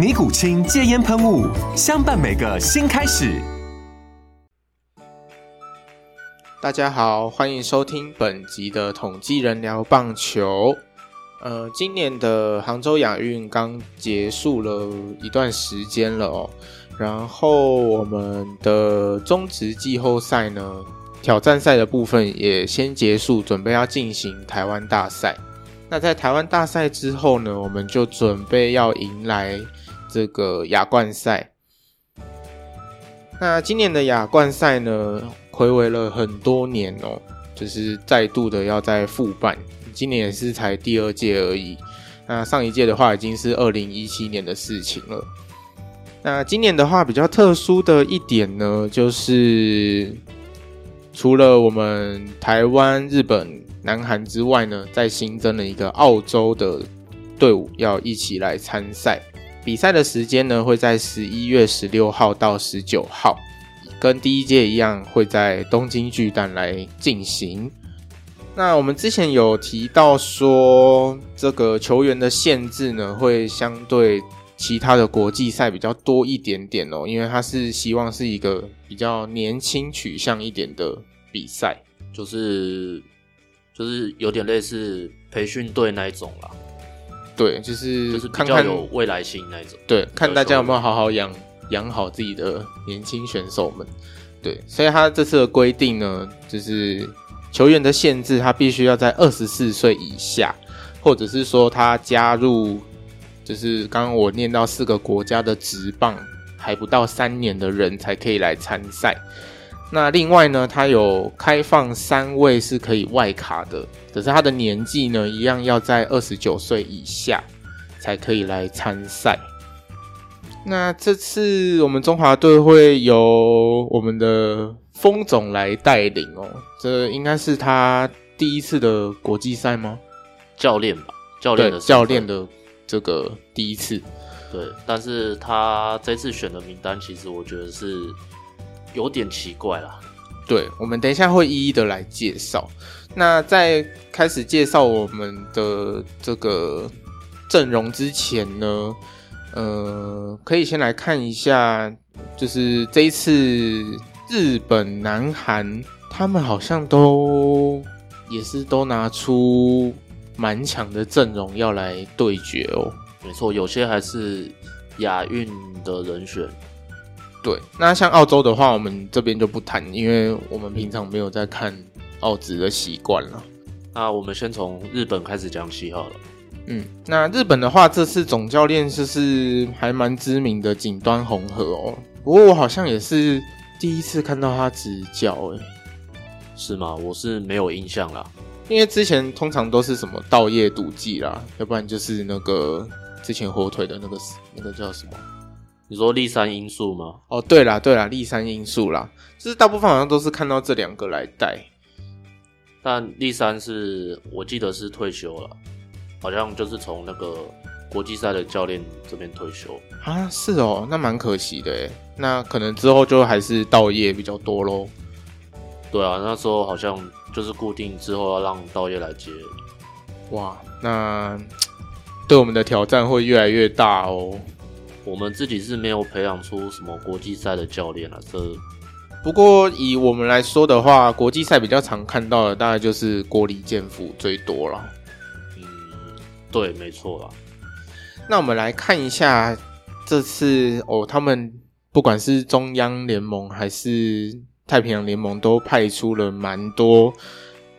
尼古清戒烟喷雾，相伴每个新开始。大家好，欢迎收听本集的统计人聊棒球。呃，今年的杭州亚运刚结束了一段时间了哦，然后我们的中职季后赛呢，挑战赛的部分也先结束，准备要进行台湾大赛。那在台湾大赛之后呢，我们就准备要迎来。这个亚冠赛，那今年的亚冠赛呢，回违了很多年哦，就是再度的要再复办，今年也是才第二届而已。那上一届的话，已经是二零一七年的事情了。那今年的话，比较特殊的一点呢，就是除了我们台湾、日本、南韩之外呢，再新增了一个澳洲的队伍要一起来参赛。比赛的时间呢，会在十一月十六号到十九号，跟第一届一样，会在东京巨蛋来进行。那我们之前有提到说，这个球员的限制呢，会相对其他的国际赛比较多一点点哦，因为他是希望是一个比较年轻取向一点的比赛，就是就是有点类似培训队那一种啦。对，就是就是比较有未来性那种。对，看大家有没有好好养养好自己的年轻选手们。对，所以他这次的规定呢，就是球员的限制，他必须要在二十四岁以下，或者是说他加入，就是刚刚我念到四个国家的职棒还不到三年的人才可以来参赛。那另外呢，它有开放三位是可以外卡的，可是他的年纪呢，一样要在二十九岁以下才可以来参赛。那这次我们中华队会由我们的风总来带领哦，这应该是他第一次的国际赛吗？教练吧，教练的教练的这个第一次。对，但是他这次选的名单，其实我觉得是。有点奇怪啦，对，我们等一下会一一的来介绍。那在开始介绍我们的这个阵容之前呢，呃，可以先来看一下，就是这一次日本、南韩他们好像都也是都拿出蛮强的阵容要来对决哦。没错，有些还是亚运的人选。对，那像澳洲的话，我们这边就不谈，因为我们平常没有在看澳职的习惯了。那我们先从日本开始讲起好了。嗯，那日本的话，这次总教练就是还蛮知名的井端红和哦。不过我好像也是第一次看到他执教，诶，是吗？我是没有印象啦，因为之前通常都是什么稻叶笃纪啦，要不然就是那个之前火腿的那个那个叫什么？你说立三因素吗？哦，对啦，对啦，立三因素啦，就是大部分好像都是看到这两个来带，但立三是我记得是退休了，好像就是从那个国际赛的教练这边退休啊，是哦，那蛮可惜的诶，那可能之后就还是稻叶比较多喽。对啊，那时候好像就是固定之后要让稻叶来接，哇，那 对我们的挑战会越来越大哦。我们自己是没有培养出什么国际赛的教练了，这不过以我们来说的话，国际赛比较常看到的大概就是郭李建福最多了。嗯，对，没错啦。那我们来看一下这次哦，他们不管是中央联盟还是太平洋联盟都派出了蛮多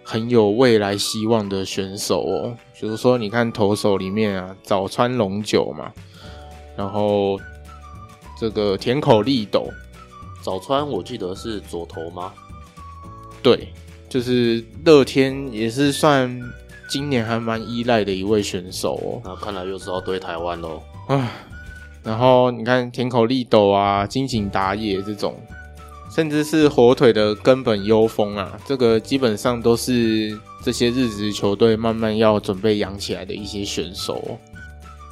很有未来希望的选手哦。比如说，你看投手里面啊，早川龙九嘛，然后这个田口丽斗，早川我记得是左投吗？对，就是乐天也是算今年还蛮依赖的一位选手哦。那看来又是要对台湾喽。啊，然后你看田口丽斗啊、金井打野这种，甚至是火腿的根本优风啊，这个基本上都是这些日职球队慢慢要准备养起来的一些选手。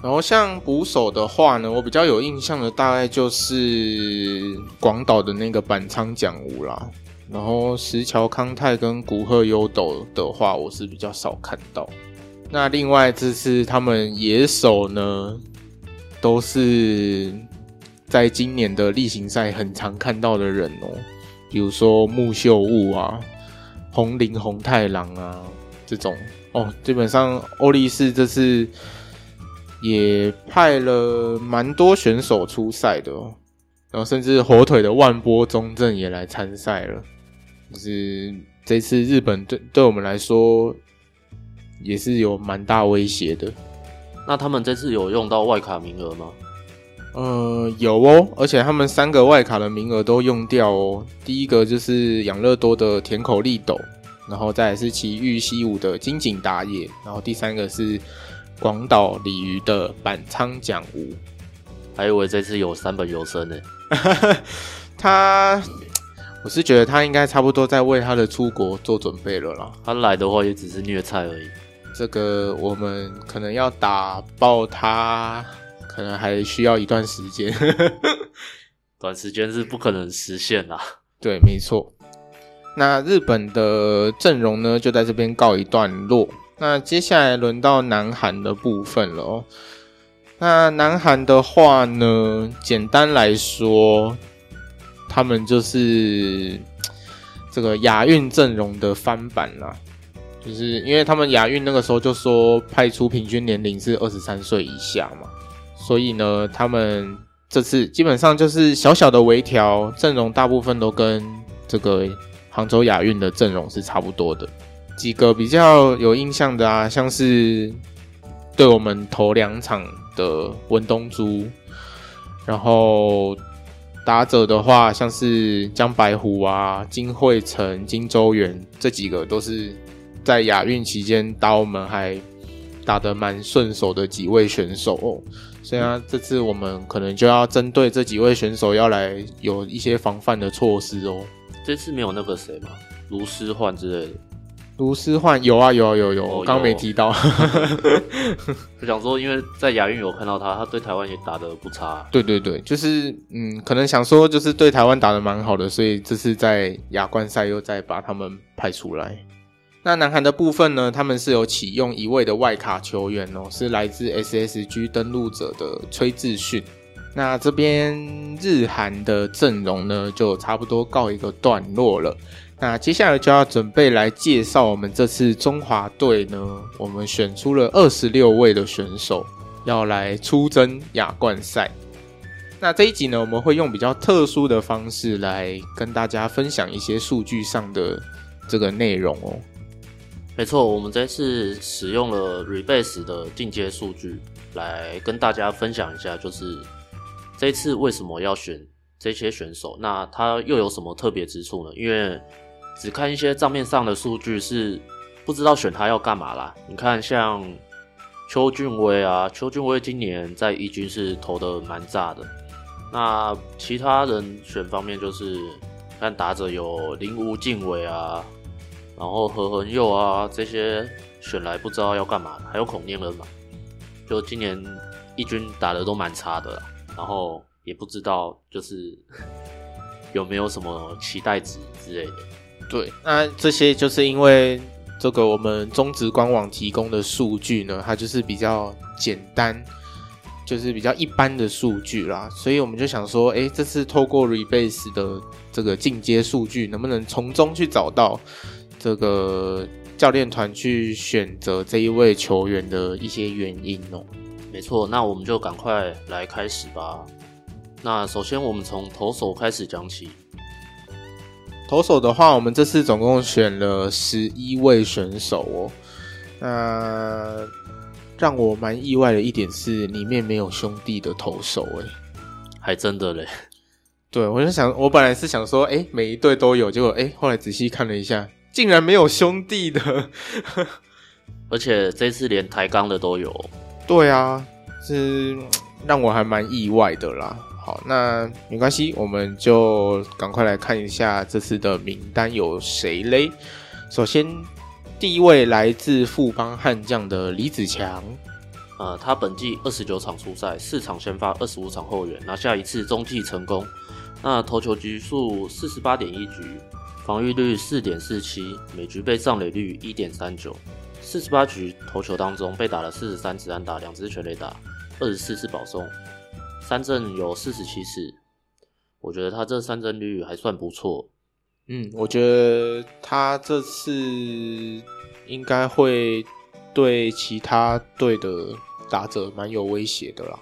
然后像捕手的话呢，我比较有印象的大概就是广岛的那个板仓奖吾啦。然后石桥康泰跟古贺优斗的话，我是比较少看到。那另外这次他们野手呢，都是在今年的例行赛很常看到的人哦，比如说木秀悟啊、红林红太狼啊这种哦。基本上欧力士这次也派了蛮多选手出赛的哦，然后甚至火腿的万波中正也来参赛了。就是这次日本对对我们来说也是有蛮大威胁的。那他们这次有用到外卡名额吗？呃，有哦，而且他们三个外卡的名额都用掉哦。第一个就是养乐多的田口丽斗，然后再来是奇遇西武的金井打野，然后第三个是广岛鲤鱼的板仓奖吾。还以为这次有三本有声呢。他。我是觉得他应该差不多在为他的出国做准备了啦。他来的话也只是虐菜而已。这个我们可能要打爆他，可能还需要一段时间。短时间是不可能实现啦。对，没错。那日本的阵容呢，就在这边告一段落。那接下来轮到南韩的部分了哦。那南韩的话呢，简单来说。他们就是 这个亚运阵容的翻版啦，就是因为他们亚运那个时候就说派出平均年龄是二十三岁以下嘛，所以呢，他们这次基本上就是小小的微调阵容，大部分都跟这个杭州亚运的阵容是差不多的。几个比较有印象的啊，像是对我们头两场的文东珠，然后。打者的话，像是江白虎啊、金惠成、金周元这几个，都是在亚运期间打我们还打得蛮顺手的几位选手哦。所以啊，这次我们可能就要针对这几位选手，要来有一些防范的措施哦。这次没有那个谁吗？卢师焕之类的。卢思焕有啊有啊有有，我刚、哦、没提到。我想说，因为在亚运有看到他，他对台湾也打得不差。对对对，就是嗯，可能想说就是对台湾打得蛮好的，所以这次在亚冠赛又再把他们派出来。那南韩的部分呢，他们是有启用一位的外卡球员哦，是来自 SSG 登陆者的崔智训。那这边日韩的阵容呢，就差不多告一个段落了。那接下来就要准备来介绍我们这次中华队呢，我们选出了二十六位的选手要来出征亚冠赛。那这一集呢，我们会用比较特殊的方式来跟大家分享一些数据上的这个内容哦。没错，我们这次使用了 Rebase 的进阶数据来跟大家分享一下，就是这次为什么要选这些选手，那他又有什么特别之处呢？因为只看一些账面上的数据是不知道选他要干嘛啦。你看，像邱俊威啊，邱俊威今年在一军是投的蛮炸的。那其他人选方面就是看打者有林无敬伟啊，然后何恒佑啊这些选来不知道要干嘛，还有孔念恩嘛，就今年一军打的都蛮差的啦，然后也不知道就是 有没有什么期待值之类的。对，那这些就是因为这个我们中职官网提供的数据呢，它就是比较简单，就是比较一般的数据啦，所以我们就想说，诶，这次透过 Rebase 的这个进阶数据，能不能从中去找到这个教练团去选择这一位球员的一些原因哦？没错，那我们就赶快来开始吧。那首先我们从投手开始讲起。投手的话，我们这次总共选了十一位选手哦。那让我蛮意外的一点是，里面没有兄弟的投手诶，还真的嘞。对，我就想，我本来是想说，诶，每一队都有，结果诶，后来仔细看了一下，竟然没有兄弟的，而且这次连抬杠的都有。对啊，是让我还蛮意外的啦。好，那没关系，我们就赶快来看一下这次的名单有谁嘞。首先，第一位来自富邦悍将的李子强，呃，他本季二十九场出赛，四场先发，二十五场后援，拿下一次中继成功。那投球局数四十八点一局，防御率四点四七，每局被上垒率一点三九。四十八局投球当中被打了四十三支安打，两支全垒打，二十四次保送。三振有四十七次，我觉得他这三振率还算不错。嗯，我觉得他这次应该会对其他队的打者蛮有威胁的啦。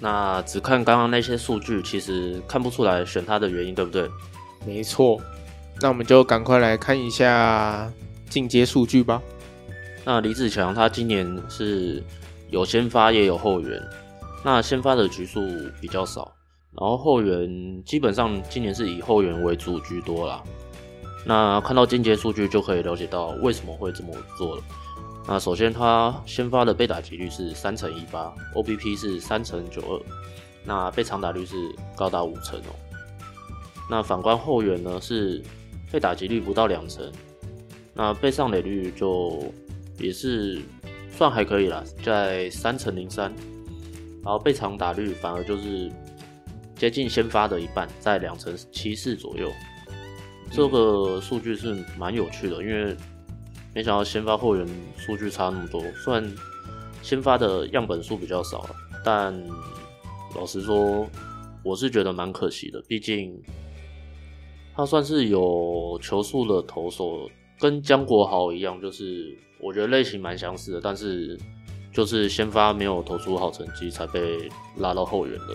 那只看刚刚那些数据，其实看不出来选他的原因，对不对？没错。那我们就赶快来看一下进阶数据吧。那李子强他今年是有先发也有后援。那先发的局数比较少，然后后援基本上今年是以后援为主居多啦。那看到进阶数据就可以了解到为什么会这么做了。那首先他先发的被打击率是三成一八，OBP 是三成九二，那被长打率是高达五成哦。那反观后援呢是被打击率不到两成，那被上垒率就也是算还可以啦，在三成零三。然后被长打率反而就是接近先发的一半，在两成七四左右。这个数据是蛮有趣的，因为没想到先发后援数据差那么多。虽然先发的样本数比较少，但老实说，我是觉得蛮可惜的。毕竟他算是有球速的投手，跟江国豪一样，就是我觉得类型蛮相似的，但是。就是先发没有投出好成绩，才被拉到后援的。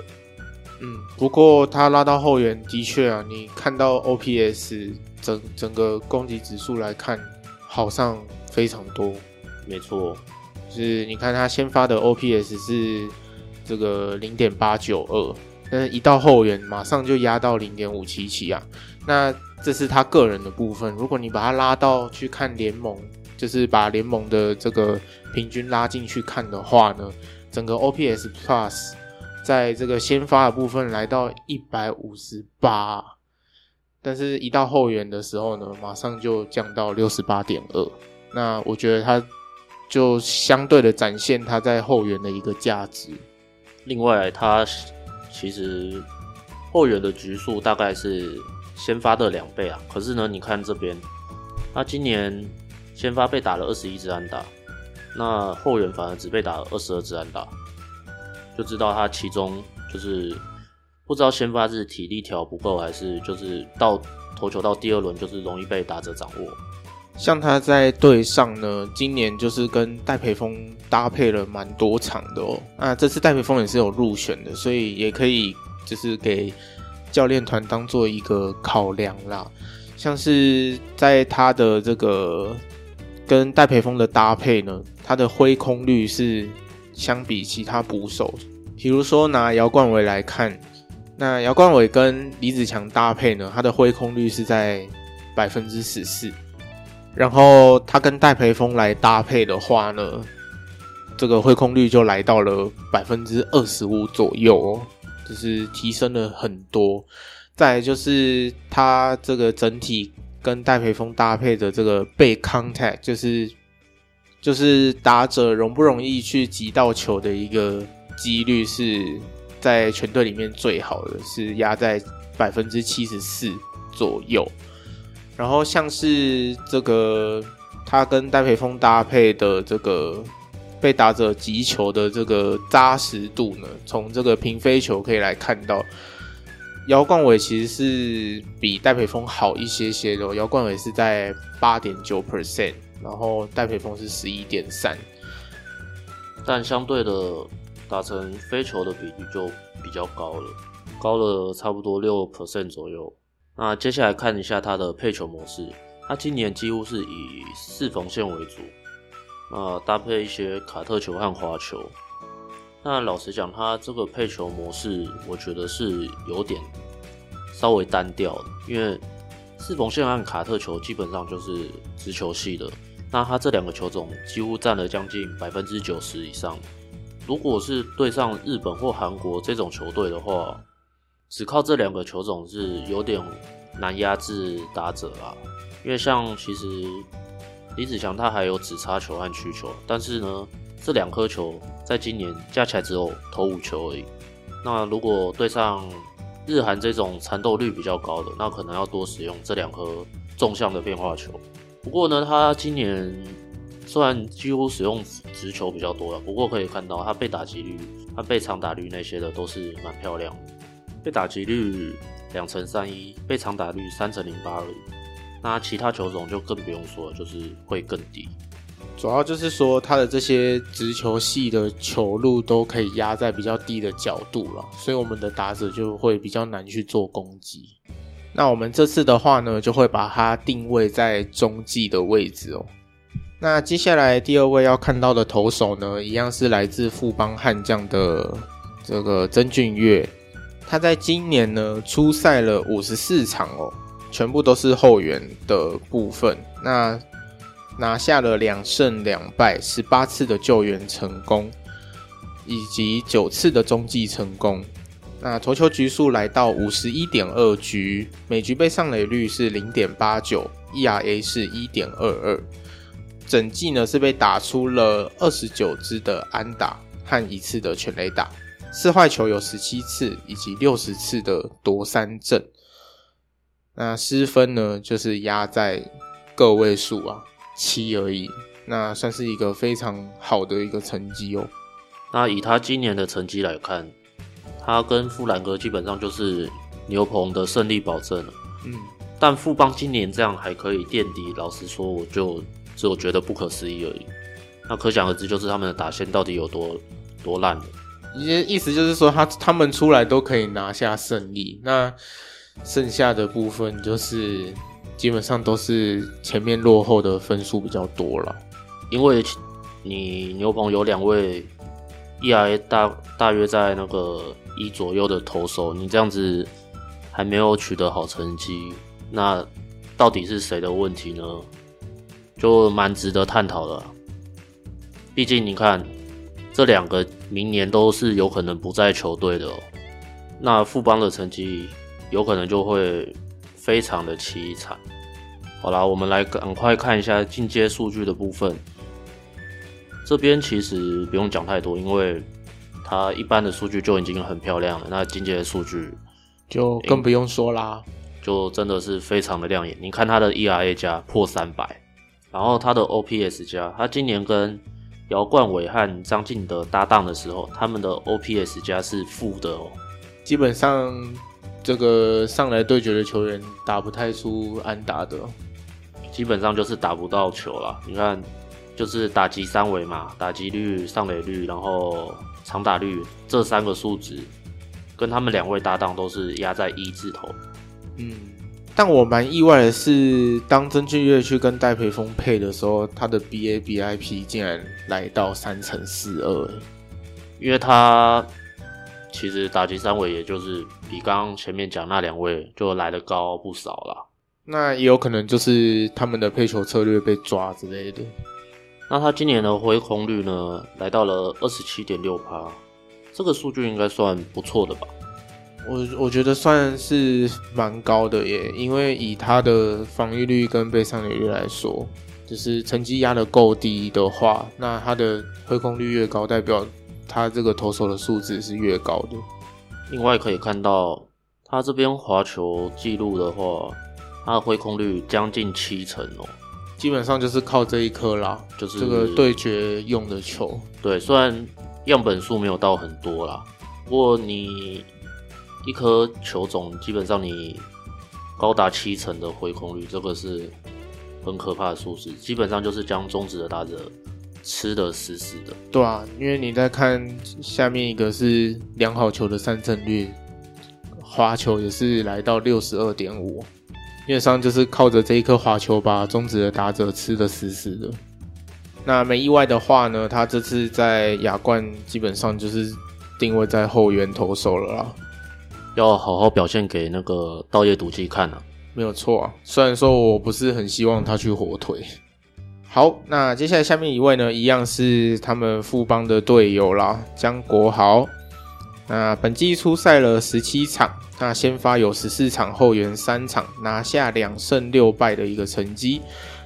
嗯，不过他拉到后援的确啊，你看到 OPS 整整个攻击指数来看，好上非常多。没错，就是你看他先发的 OPS 是这个零点八九二，但是一到后援马上就压到零点五七七啊。那这是他个人的部分，如果你把他拉到去看联盟。就是把联盟的这个平均拉进去看的话呢，整个 OPS Plus 在这个先发的部分来到一百五十八，但是一到后援的时候呢，马上就降到六十八点二。那我觉得它就相对的展现它在后援的一个价值。另外，它其实后援的局数大概是先发的两倍啊。可是呢，你看这边，它今年。先发被打了二十一支安打，那后援反而只被打了二十二支安打，就知道他其中就是不知道先发是体力条不够，还是就是到投球到第二轮就是容易被打者掌握。像他在队上呢，今年就是跟戴培峰搭配了蛮多场的哦。那这次戴培峰也是有入选的，所以也可以就是给教练团当做一个考量啦。像是在他的这个。跟戴培峰的搭配呢，他的挥空率是相比其他捕手，比如说拿姚冠伟来看，那姚冠伟跟李子强搭配呢，他的挥空率是在百分之十四，然后他跟戴培峰来搭配的话呢，这个挥空率就来到了百分之二十五左右哦，就是提升了很多。再就是他这个整体。跟戴培峰搭配的这个被 contact，就是就是打者容不容易去击到球的一个几率是在全队里面最好的，是压在百分之七十四左右。然后像是这个他跟戴培峰搭配的这个被打者击球的这个扎实度呢，从这个平飞球可以来看到。姚冠伟其实是比戴培峰好一些些的，姚冠伟是在八点九 percent，然后戴培峰是十一点三，但相对的打成飞球的比例就比较高了，高了差不多六 percent 左右。那接下来看一下他的配球模式，他今年几乎是以四缝线为主，呃，搭配一些卡特球和滑球。那老实讲，他这个配球模式，我觉得是有点稍微单调的，因为四缝线和卡特球基本上就是直球系的，那他这两个球种几乎占了将近百分之九十以上。如果是对上日本或韩国这种球队的话，只靠这两个球种是有点难压制打者啊。因为像其实李子祥他还有指叉球和曲球，但是呢，这两颗球在今年加起来只有投五球而已。那如果对上日韩这种缠斗率比较高的，那可能要多使用这两颗纵向的变化球。不过呢，他今年虽然几乎使用直球比较多了，不过可以看到他被打击率、他被长打率那些的都是蛮漂亮的。被打击率两成三一，被长打率三成零八而已。那其他球种就更不用说了，就是会更低。主要就是说，他的这些直球系的球路都可以压在比较低的角度了，所以我们的打者就会比较难去做攻击。那我们这次的话呢，就会把它定位在中继的位置哦。那接下来第二位要看到的投手呢，一样是来自富邦悍将的这个曾俊岳，他在今年呢出赛了五十四场哦，全部都是后援的部分。那拿下了两胜两败，十八次的救援成功，以及九次的中继成功。那投球局数来到五十一点二局，每局被上垒率是零点八九，ERA 是一点二二。整季呢是被打出了二十九支的安打和一次的全垒打，四坏球有十七次，以及六十次的夺三振。那失分呢就是压在个位数啊。七而已，那算是一个非常好的一个成绩哦。那以他今年的成绩来看，他跟富兰哥基本上就是牛棚的胜利保证了。嗯，但富邦今年这样还可以垫底，老实说，我就只有觉得不可思议而已。那可想而知，就是他们的打线到底有多多烂了。意意思就是说，他他们出来都可以拿下胜利，那剩下的部分就是。基本上都是前面落后的分数比较多了，因为你牛棚有两位 ERA 大大约在那个一左右的投手，你这样子还没有取得好成绩，那到底是谁的问题呢？就蛮值得探讨的。毕竟你看，这两个明年都是有可能不在球队的喔，那富邦的成绩有可能就会。非常的凄惨。好啦，我们来赶快看一下进阶数据的部分。这边其实不用讲太多，因为它一般的数据就已经很漂亮了。那进阶的数据就更不用说啦，就真的是非常的亮眼。你看它的 ERA 加破三百，然后它的 OPS 加，它今年跟姚冠伟和张敬德搭档的时候，他们的 OPS 加是负的哦，基本上。这个上来对决的球员打不太出安打的，基本上就是打不到球了。你看，就是打击三围嘛，打击率、上垒率，然后长打率这三个数值，跟他们两位搭档都是压在一字头。嗯，但我蛮意外的是，当曾俊岳去跟戴培峰配的时候，他的 BABIP 竟然来到三乘四二，因为他。其实打击三围也就是比刚刚前面讲那两位就来的高不少啦。那也有可能就是他们的配球策略被抓之类的。那他今年的挥空率呢，来到了二十七点六趴，这个数据应该算不错的吧？我我觉得算是蛮高的耶，因为以他的防御率跟被上垒率来说，就是成绩压得够低的话，那他的挥空率越高，代表。他这个投手的素质是越高的。另外可以看到，他这边滑球记录的话，他的挥空率将近七成哦，基本上就是靠这一颗啦，就是这个对决用的球。对，虽然样本数没有到很多啦，不过你一颗球种基本上你高达七成的挥空率，这个是很可怕的数字，基本上就是将中指的打者。吃的死死的，对啊，因为你在看下面一个是良好球的三振率，滑球也是来到六十二点五，基本上就是靠着这一颗滑球把中职的打者吃的死死的。那没意外的话呢，他这次在亚冠基本上就是定位在后援投手了啦，要好好表现给那个稻叶笃纪看啊，没有错啊。虽然说我不是很希望他去火腿。好，那接下来下面一位呢，一样是他们富邦的队友啦，江国豪。那本季出赛了十七场，那先发有十四场，后援三场，拿下两胜六败的一个成绩。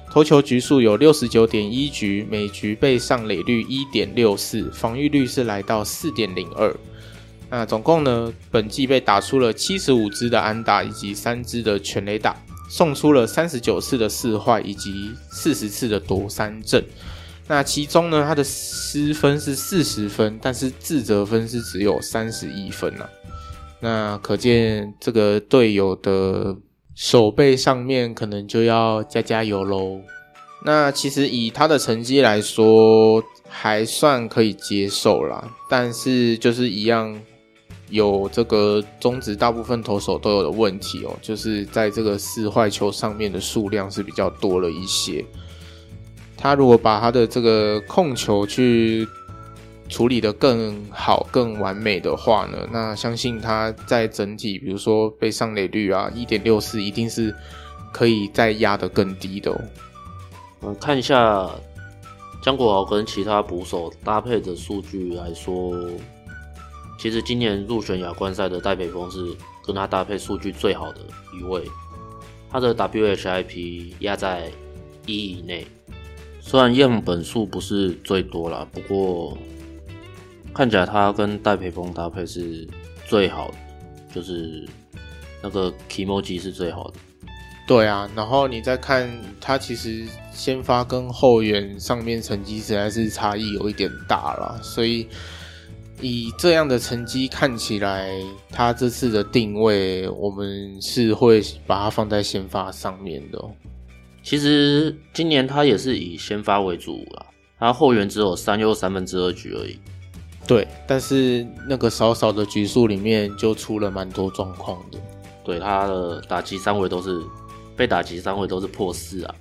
投球局数有六十九点一局，每局被上垒率一点六四，防御率是来到四点零二。那总共呢，本季被打出了七十五支的安打，以及三支的全垒打，送出了三十九次的四坏，以及四十次的夺三阵。那其中呢，他的失分是四十分，但是自责分是只有三十一分呐、啊。那可见这个队友的。守备上面可能就要加加油喽。那其实以他的成绩来说，还算可以接受啦。但是就是一样，有这个中职大部分投手都有的问题哦，就是在这个四坏球上面的数量是比较多了一些。他如果把他的这个控球去处理得更好、更完美的话呢，那相信他在整体，比如说被上垒率啊，一点六四，一定是可以再压得更低的哦。嗯，看一下江国豪跟其他捕手搭配的数据来说，其实今年入选亚冠赛的戴培峰是跟他搭配数据最好的一位，他的 WHIP 压在一以内，虽然样本数不是最多啦，不过。看起来他跟戴培峰搭配是最好的，就是那个 kimoji 是最好的。对啊，然后你再看他，其实先发跟后援上面成绩实在是差异有一点大了，所以以这样的成绩看起来，他这次的定位我们是会把它放在先发上面的。其实今年他也是以先发为主啦，他后援只有三又三分之二局而已。对，但是那个少少的局数里面就出了蛮多状况的。对，他的打击三围都是被打击三围都是破四啊。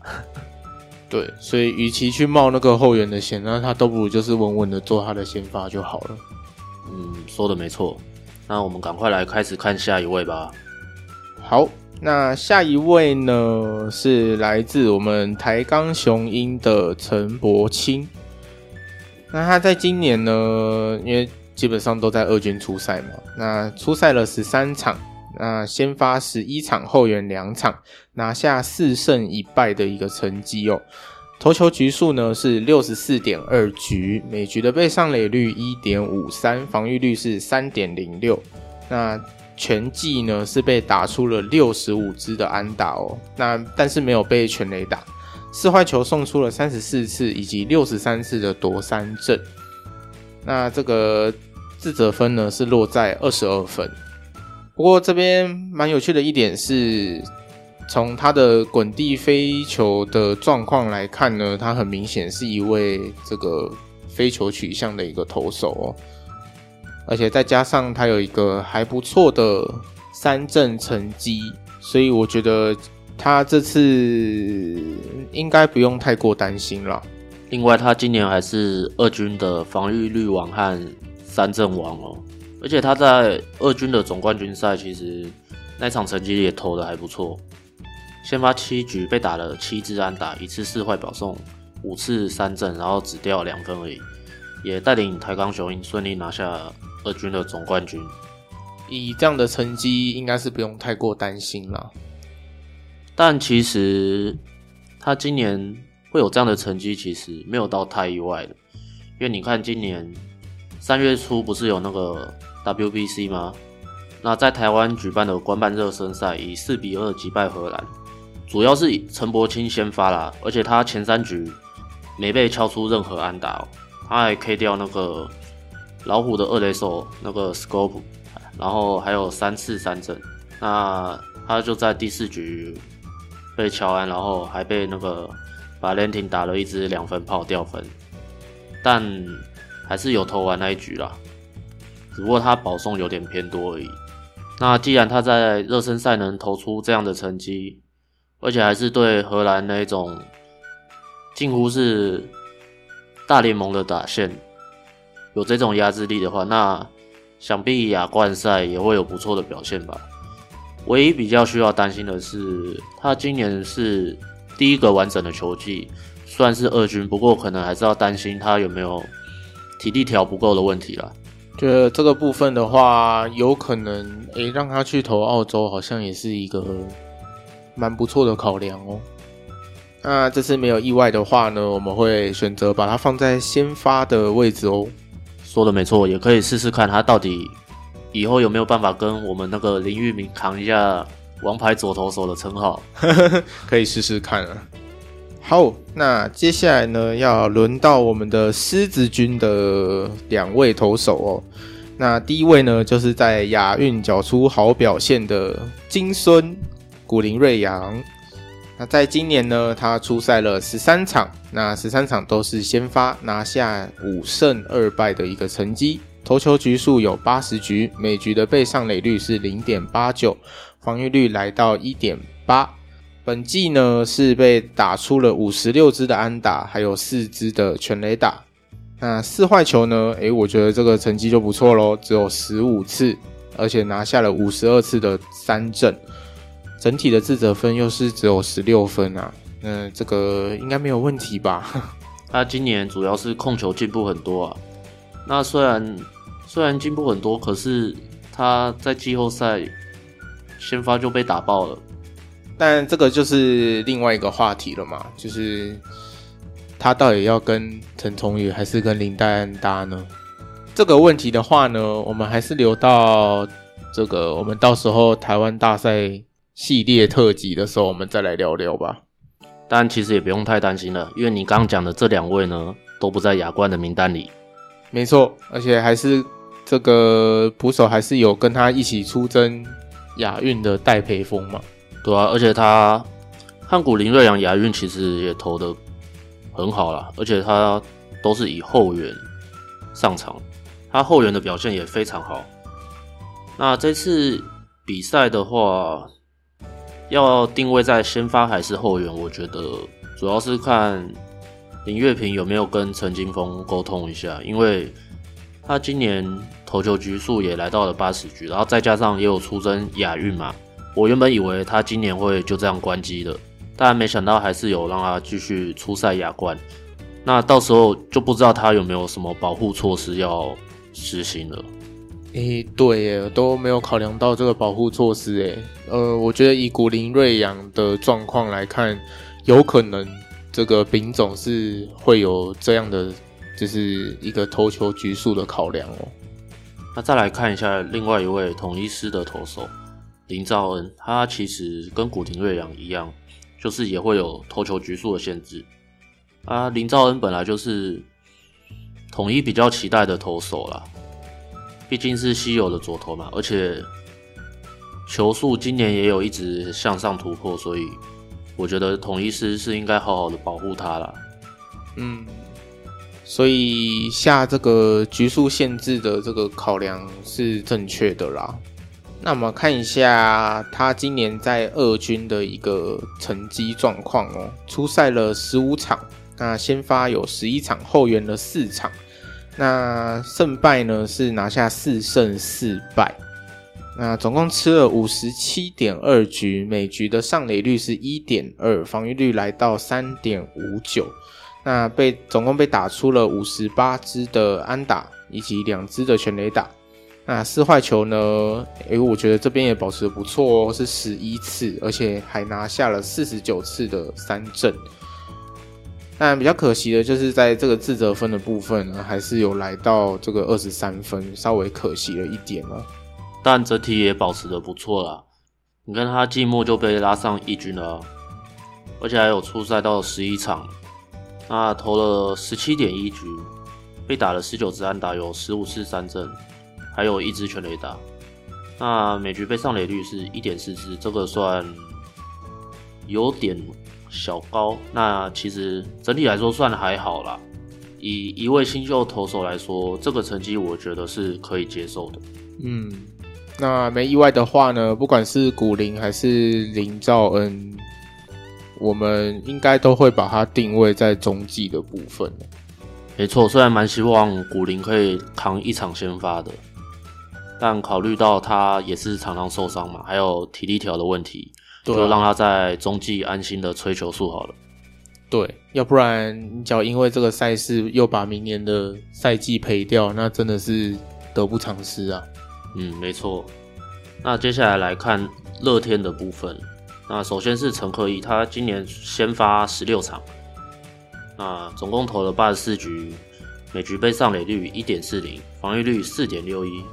对，所以与其去冒那个后援的险，那他都不如就是稳稳的做他的先发就好了。嗯，说的没错。那我们赶快来开始看下一位吧。好，那下一位呢是来自我们台钢雄鹰的陈柏青。那他在今年呢，因为基本上都在二军出赛嘛，那出赛了十三场，那先发十一场，后援两场，拿下四胜一败的一个成绩哦。投球局数呢是六十四点二局，每局的被上垒率一点五三，防御率是三点零六。那全季呢是被打出了六十五支的安打哦，那但是没有被全垒打。四坏球送出了三十四次，以及六十三次的夺三振。那这个自责分呢是落在二十二分。不过这边蛮有趣的一点是，从他的滚地飞球的状况来看呢，他很明显是一位这个飞球取向的一个投手哦。而且再加上他有一个还不错的三振成绩，所以我觉得。他这次应该不用太过担心了。另外，他今年还是二军的防御率王和三振王哦。而且他在二军的总冠军赛，其实那场成绩也投的还不错。先发七局被打了七支安打，一次四坏保送，五次三振，然后只掉两分而已，也带领台钢雄鹰顺利拿下二军的总冠军。以这样的成绩，应该是不用太过担心了。但其实他今年会有这样的成绩，其实没有到太意外的，因为你看今年三月初不是有那个 WBC 吗？那在台湾举办的官办热身赛以四比二击败荷兰，主要是以陈柏青先发啦，而且他前三局没被敲出任何安打喔，他还 K 掉那个老虎的二垒手那个 Scope，然后还有三次三振，那他就在第四局。被乔安，然后还被那个把连廷打了一支两分炮掉分，但还是有投完那一局啦。只不过他保送有点偏多而已。那既然他在热身赛能投出这样的成绩，而且还是对荷兰那一种近乎是大联盟的打线有这种压制力的话，那想必亚冠赛也会有不错的表现吧。唯一比较需要担心的是，他今年是第一个完整的球季，算是二军，不过可能还是要担心他有没有体力调不够的问题啦。觉得这个部分的话，有可能诶、让他去投澳洲，好像也是一个蛮不错的考量哦。那这次没有意外的话呢，我们会选择把它放在先发的位置哦。说的没错，也可以试试看他到底。以后有没有办法跟我们那个林玉明扛一下王牌左投手的称号？可以试试看啊。好，那接下来呢，要轮到我们的狮子军的两位投手哦。那第一位呢，就是在亚运缴出好表现的金孙古林瑞阳。那在今年呢，他出赛了十三场，那十三场都是先发，拿下五胜二败的一个成绩。投球局数有八十局，每局的被上垒率是零点八九，防御率来到一点八。本季呢是被打出了五十六支的安打，还有四支的全垒打。那四坏球呢？诶，我觉得这个成绩就不错喽，只有十五次，而且拿下了五十二次的三振。整体的自责分又是只有十六分啊，那这个应该没有问题吧？他今年主要是控球进步很多啊。那虽然。虽然进步很多，可是他在季后赛先发就被打爆了。但这个就是另外一个话题了嘛，就是他到底要跟陈崇宇还是跟林黛安搭呢？这个问题的话呢，我们还是留到这个我们到时候台湾大赛系列特辑的时候，我们再来聊聊吧。但其实也不用太担心了，因为你刚刚讲的这两位呢，都不在亚冠的名单里。没错，而且还是。这个捕手还是有跟他一起出征亚运的戴培峰嘛？对啊，而且他汉古林瑞阳亚运其实也投的很好啦，而且他都是以后援上场，他后援的表现也非常好。那这次比赛的话，要定位在先发还是后援？我觉得主要是看林月平有没有跟陈金锋沟通一下，因为他今年。投球局数也来到了八十局，然后再加上也有出征亚运嘛，我原本以为他今年会就这样关机的，但没想到还是有让他继续出赛亚冠。那到时候就不知道他有没有什么保护措施要实行了。诶、对耶，都没有考量到这个保护措施诶。呃，我觉得以古林瑞阳的状况来看，有可能这个丙总是会有这样的，就是一个投球局数的考量哦。那再来看一下另外一位统一师的投手林兆恩，他其实跟古林瑞阳一样，就是也会有投球局数的限制。啊，林兆恩本来就是统一比较期待的投手啦，毕竟是稀有的左投嘛，而且球速今年也有一直向上突破，所以我觉得统一师是应该好好的保护他啦。嗯。所以下这个局数限制的这个考量是正确的啦。那我们看一下他今年在二军的一个成绩状况哦。出赛了十五场，那先发有十一场，后援了四场。那胜败呢是拿下四胜四败。那总共吃了五十七点二局，每局的上垒率是一点二，防御率来到三点五九。那被总共被打出了五十八支的安打，以及两支的全垒打。那四坏球呢？诶、我觉得这边也保持的不错哦，是十一次，而且还拿下了四十九次的三振。但比较可惜的就是在这个自责分的部分呢，还是有来到这个二十三分，稍微可惜了一点了。但整体也保持的不错啦。你看他季末就被拉上一军了，而且还有出赛到十一场。那投了十七点一局，被打了十九支安打，有十五次三振，还有一支全垒打。那每局被上垒率是一点四四，这个算有点小高。那其实整体来说算还好啦。以一位新秀投手来说，这个成绩我觉得是可以接受的。嗯，那没意外的话呢，不管是古林还是林兆恩，我们应该都会把它定位在中继的部分。没错，虽然蛮希望古林可以扛一场先发的，但考虑到他也是常常受伤嘛，还有体力条的问题，就让他在中继安心的吹球数好了。对，要不然你只要因为这个赛事又把明年的赛季赔掉，那真的是得不偿失啊。嗯，没错。那接下来来看乐天的部分。那首先是陈克毅，他今年先发十六场。那总共投了八十四局，每局被上垒率一点四零，防御率四点六一，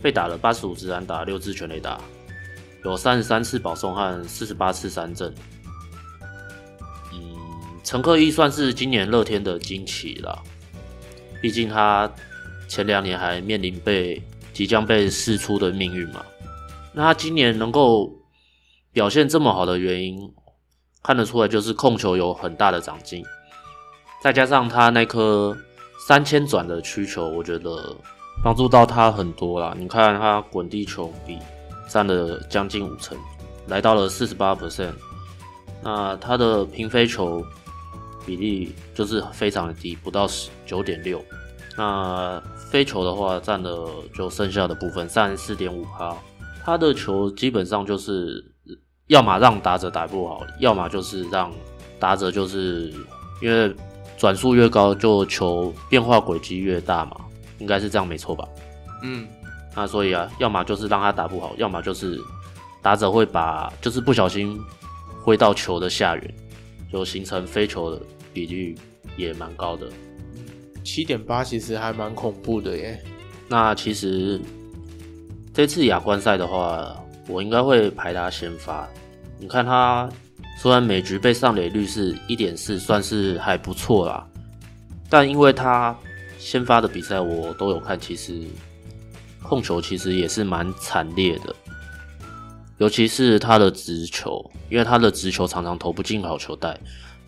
被打了八十五支安打，六支全垒打，有三十三次保送和四十八次三振。嗯，陈克一算是今年乐天的惊奇了，毕竟他前两年还面临被即将被释出的命运嘛。那他今年能够表现这么好的原因，看得出来就是控球有很大的长进。再加上他那颗三千转的曲球，我觉得帮助到他很多啦。你看他滚地球比占了将近五成，来到了四十八 percent。那他的平飞球比例就是非常的低，不到十九点六。那飞球的话占了就剩下的部分三十四点五趴。他的球基本上就是要么让打者打不好，要么就是让打者就是因为。转速越高，就球变化轨迹越大嘛，应该是这样没错吧？嗯，那所以啊，要么就是让他打不好，要么就是打者会把就是不小心挥到球的下缘，就形成飞球的比率也蛮高的。七点八其实还蛮恐怖的耶。那其实这次亚冠赛的话，我应该会排他先发。你看他。虽然每局被上垒率是一点四，算是还不错啦，但因为他先发的比赛我都有看，其实控球其实也是蛮惨烈的，尤其是他的直球，因为他的直球常常投不进好球带，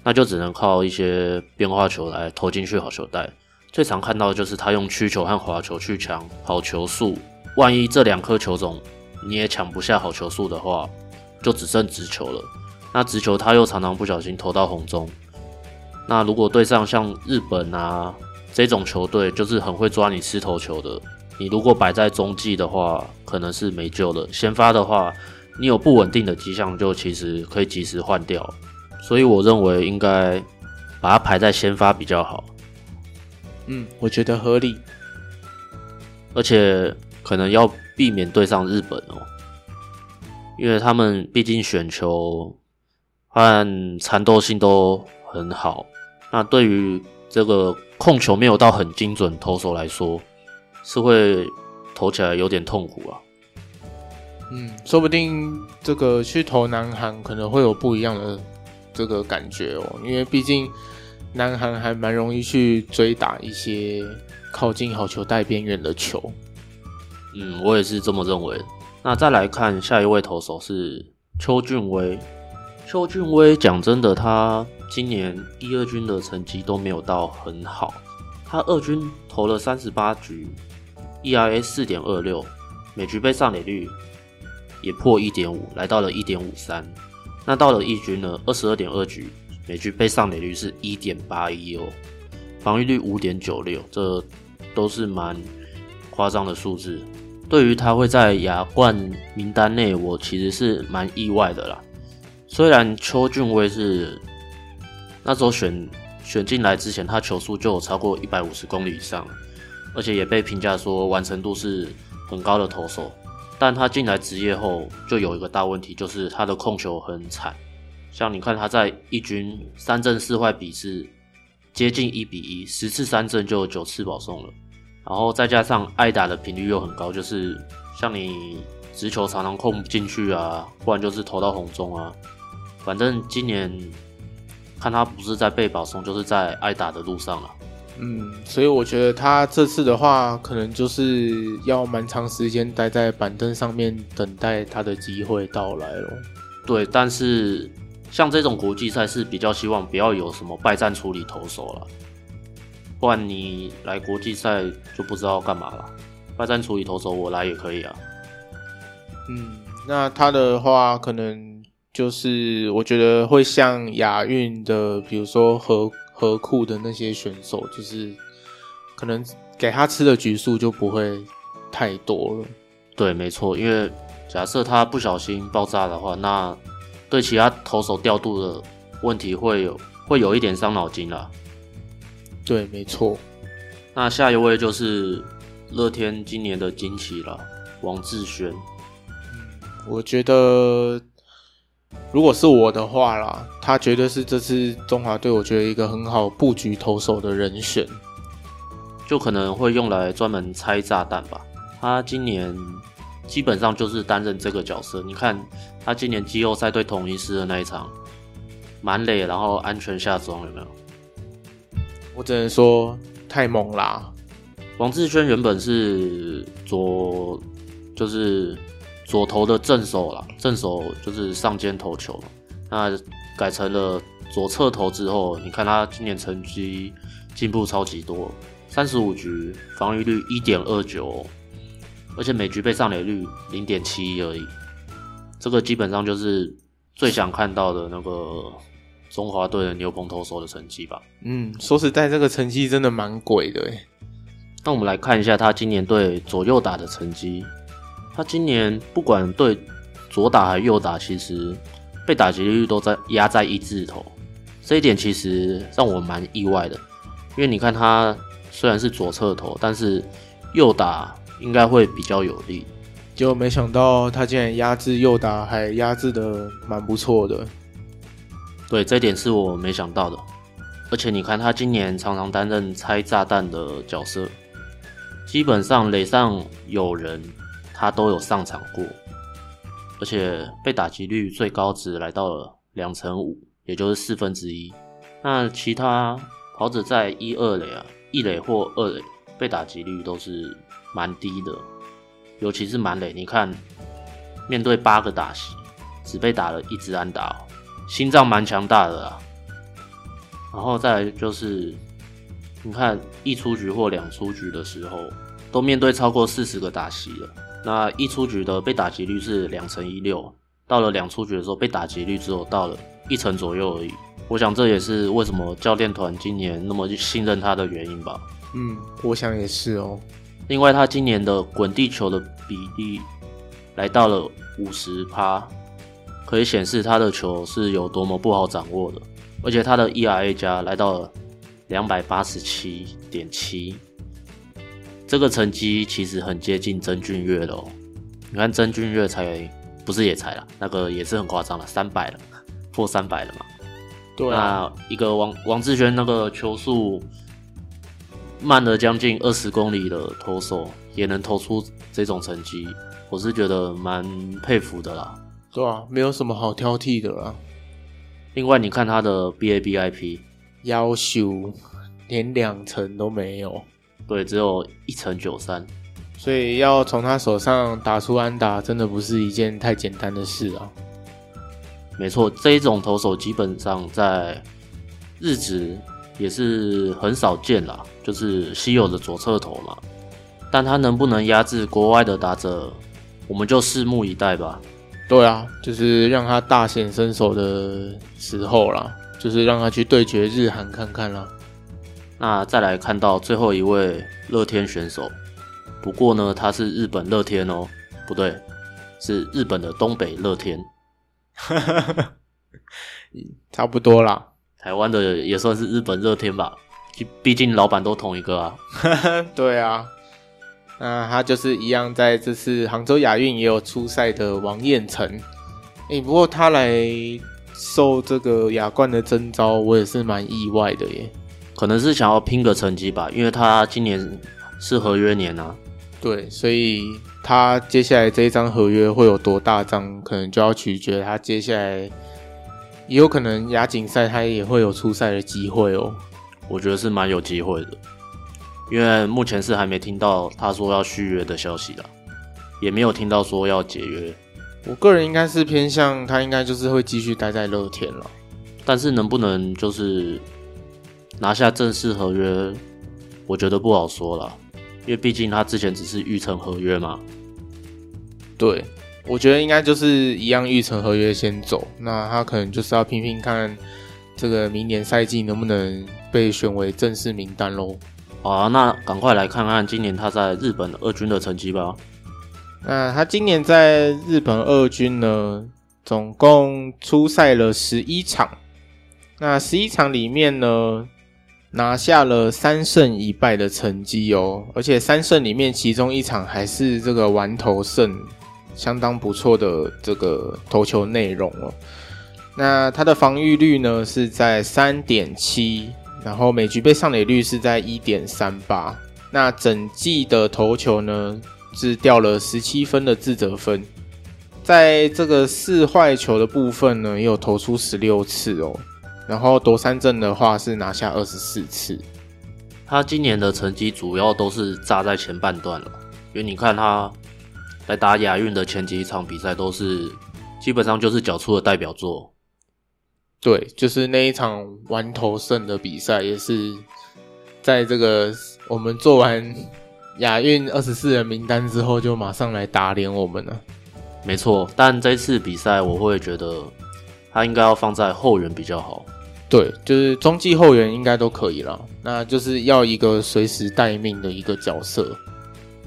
那就只能靠一些变化球来投进去好球带。最常看到的就是他用曲球和滑球去抢好球数，万一这两颗球种你也抢不下好球数的话，就只剩直球了。那直球他又常常不小心投到红中，那如果对上像日本啊这种球队，就是很会抓你失投球的，你如果摆在中继的话，可能是没救了。先发的话，你有不稳定的迹象，就其实可以及时换掉。所以我认为应该把它排在先发比较好。嗯，我觉得合理，而且可能要避免对上日本哦，因为他们毕竟选球。和缠斗性都很好，那对于这个控球没有到很精准投手来说，是会投起来有点痛苦啊。嗯，说不定这个去投南韩可能会有不一样的这个感觉哦，因为毕竟南韩还蛮容易去追打一些靠近好球带边缘的球。嗯，我也是这么认为。那再来看下一位投手是邱俊威。邱俊威讲真的，他今年一二军的成绩都没有到很好。他二军投了三十八局，ERA 四点二六，每局被上垒率也破一点五，来到了一点五三。那到了一军呢，二十二点二局，每局被上垒率是一点八一哦，防御率五点九六，这都是蛮夸张的数字。对于他会在亚冠名单内，我其实是蛮意外的啦。虽然邱俊威是那时候选选进来之前，他球速就有超过一百五十公里以上，而且也被评价说完成度是很高的投手，但他进来职业后就有一个大问题，就是他的控球很惨。像你看他在一军三振四坏比是接近一比一，十次三振就有九次保送了，然后再加上挨打的频率又很高，就是像你直球常常控不进去啊，不然就是投到红中啊。反正今年看他不是在被保送，就是在挨打的路上了。嗯，所以我觉得他这次的话，可能就是要蛮长时间待在板凳上面，等待他的机会到来了。对，但是像这种国际赛是比较希望不要有什么败战处理投手了，不然你来国际赛就不知道干嘛了。败战处理投手我来也可以啊。嗯，那他的话可能就是我觉得会像亚运的，比如说河河库的那些选手，就是可能给他吃的局数就不会太多了。对，没错，因为假设他不小心爆炸的话，那对其他投手调度的问题会有会有一点伤脑筋啦。对，没错。那下一位就是乐天今年的惊奇了，王志轩。我觉得，如果是我的话啦，他绝对是这次中华队我觉得一个很好布局投手的人选，就可能会用来专门拆炸弹吧。他今年基本上就是担任这个角色。你看他今年季后赛对统一狮的那一场，满垒然后安全下庄，有没有？我只能说太猛啦！王志轩原本是左，就是。左投的正手啦，正手就是上肩投球，那改成了左侧投之后，你看他今年成绩进步超级多，三十五局防御率一点二九，而且每局被上垒率零点七一而已，这个基本上就是最想看到的那个中华队的牛棚投手的成绩吧。嗯，说实在，这个成绩真的蛮鬼的诶。那我们来看一下他今年对左右打的成绩。他今年不管对左打还是右打，其实被打击率都在压在一字头，这一点其实让我蛮意外的。因为你看他虽然是左侧头，但是右打应该会比较有利，就没想到他竟然压制右打还压制的蛮不错的。对，这一点是我没想到的。而且你看他今年常常担任拆炸弹的角色，基本上垒上有人。他都有上场过，而且被打击率最高值来到了两成五，也就是四分之一。那其他跑者在一二垒啊，一垒或二垒被打击率都是蛮低的，尤其是满垒。你看，面对八个打席，只被打了一支安打，心脏蛮强大的啊。然后再来就是，你看一出局或两出局的时候，都面对超过四十个打席了。那一出局的被打击率是两成一六，到了两出局的时候，被打击率只有到了一成左右而已。我想这也是为什么教练团今年那么信任他的原因吧。嗯，我想也是哦。另外，他今年的滚地球的比例来到了五十趴，可以显示他的球是有多么不好掌握的。而且他的 ERA 加来到了两百八十七点七。这个成绩其实很接近曾俊岳的哦，你看曾俊岳才不是也才了，那个也是很夸张了，三百了，破三百了嘛。对啊，那一个王王志轩那个球速慢了将近二十公里的投手也能投出这种成绩，我是觉得蛮佩服的啦。对啊，没有什么好挑剔的啦。另外，你看他的 BABIP，要求，连两成都没有。对，只有一成九三，所以要从他手上打出安打，真的不是一件太简单的事啊。没错，这一种投手基本上在日职也是很少见啦，就是稀有的左侧投嘛。但他能不能压制国外的打者，我们就拭目以待吧。对啊，就是让他大显身手的时候啦，就是让他去对决日韩看看啦。那再来看到最后一位乐天选手，不过呢，他是日本乐天哦，不对，是日本的东北乐天，差不多啦。台湾的也算是日本乐天吧，毕竟老板都同一个啊。对啊，那他就是一样，在这次杭州亚运也有出赛的王彦辰。诶，不过他来受这个亚冠的征召，我也是蛮意外的耶。可能是想要拼个成绩吧，因为他今年是合约年啊。对，所以他接下来这一张合约会有多大张，可能就要取决他接下来也有可能亚锦赛他也会有出赛的机会哦。我觉得是蛮有机会的，因为目前是还没听到他说要续约的消息啦，也没有听到说要解约。我个人应该是偏向他，应该就是会继续待在乐天了。但是能不能就是？拿下正式合约，我觉得不好说了，因为毕竟他之前只是预成合约嘛。对，我觉得应该就是一样预成合约先走，那他可能就是要拼拼看这个明年赛季能不能被选为正式名单喽。好啊，那赶快来看看今年他在日本二军的成绩吧。那他今年在日本二军呢，总共出赛了十一场，那十一场里面呢，拿下了三胜一败的成绩哦，而且三胜里面其中一场还是这个完投胜，相当不错的这个投球内容哦。那他的防御率呢是在三点七，然后每局被上垒率是在一点三八，那整季的投球呢是掉了十七分的自责分，在这个四坏球的部分呢也有投出十六次哦。然后夺三振的话是拿下二十四次，他今年的成绩主要都是炸在前半段了，因为你看他来打亚运的前几场比赛都是基本上就是缴出的代表作，对，就是那一场完头胜的比赛也是在这个我们做完亚运二十四人名单之后就马上来打脸我们了，没错，但这次比赛我会觉得他应该要放在后援比较好。对，就是中继后援应该都可以了，那就是要一个随时待命的一个角色。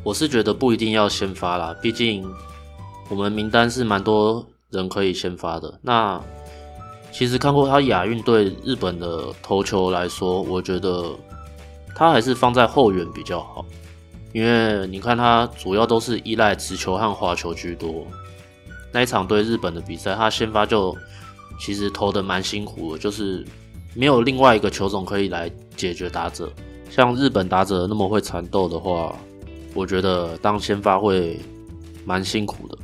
我是觉得不一定要先发啦，毕竟我们名单是蛮多人可以先发的。那其实看过他亚运对日本的投球来说，我觉得他还是放在后援比较好，因为你看他主要都是依赖直球和滑球居多。那一场对日本的比赛，他先发就。其实投的蛮辛苦的，就是没有另外一个球种可以来解决打者。像日本打者那么会缠斗的话，我觉得当先发会蛮辛苦的。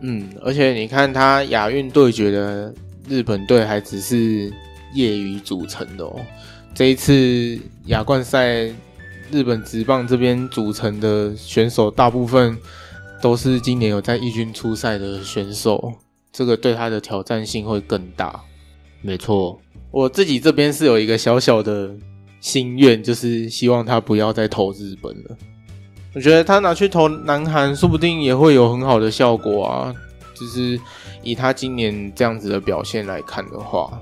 嗯，而且你看他亚运对决的日本队还只是业余组成的哦。这一次亚冠赛，日本职棒这边组成的选手大部分都是今年有在一军出赛的选手。这个对他的挑战性会更大。没错，我自己这边是有一个小小的心愿，就是希望他不要再投日本了。我觉得他拿去投南韩，说不定也会有很好的效果啊。就是以他今年这样子的表现来看的话，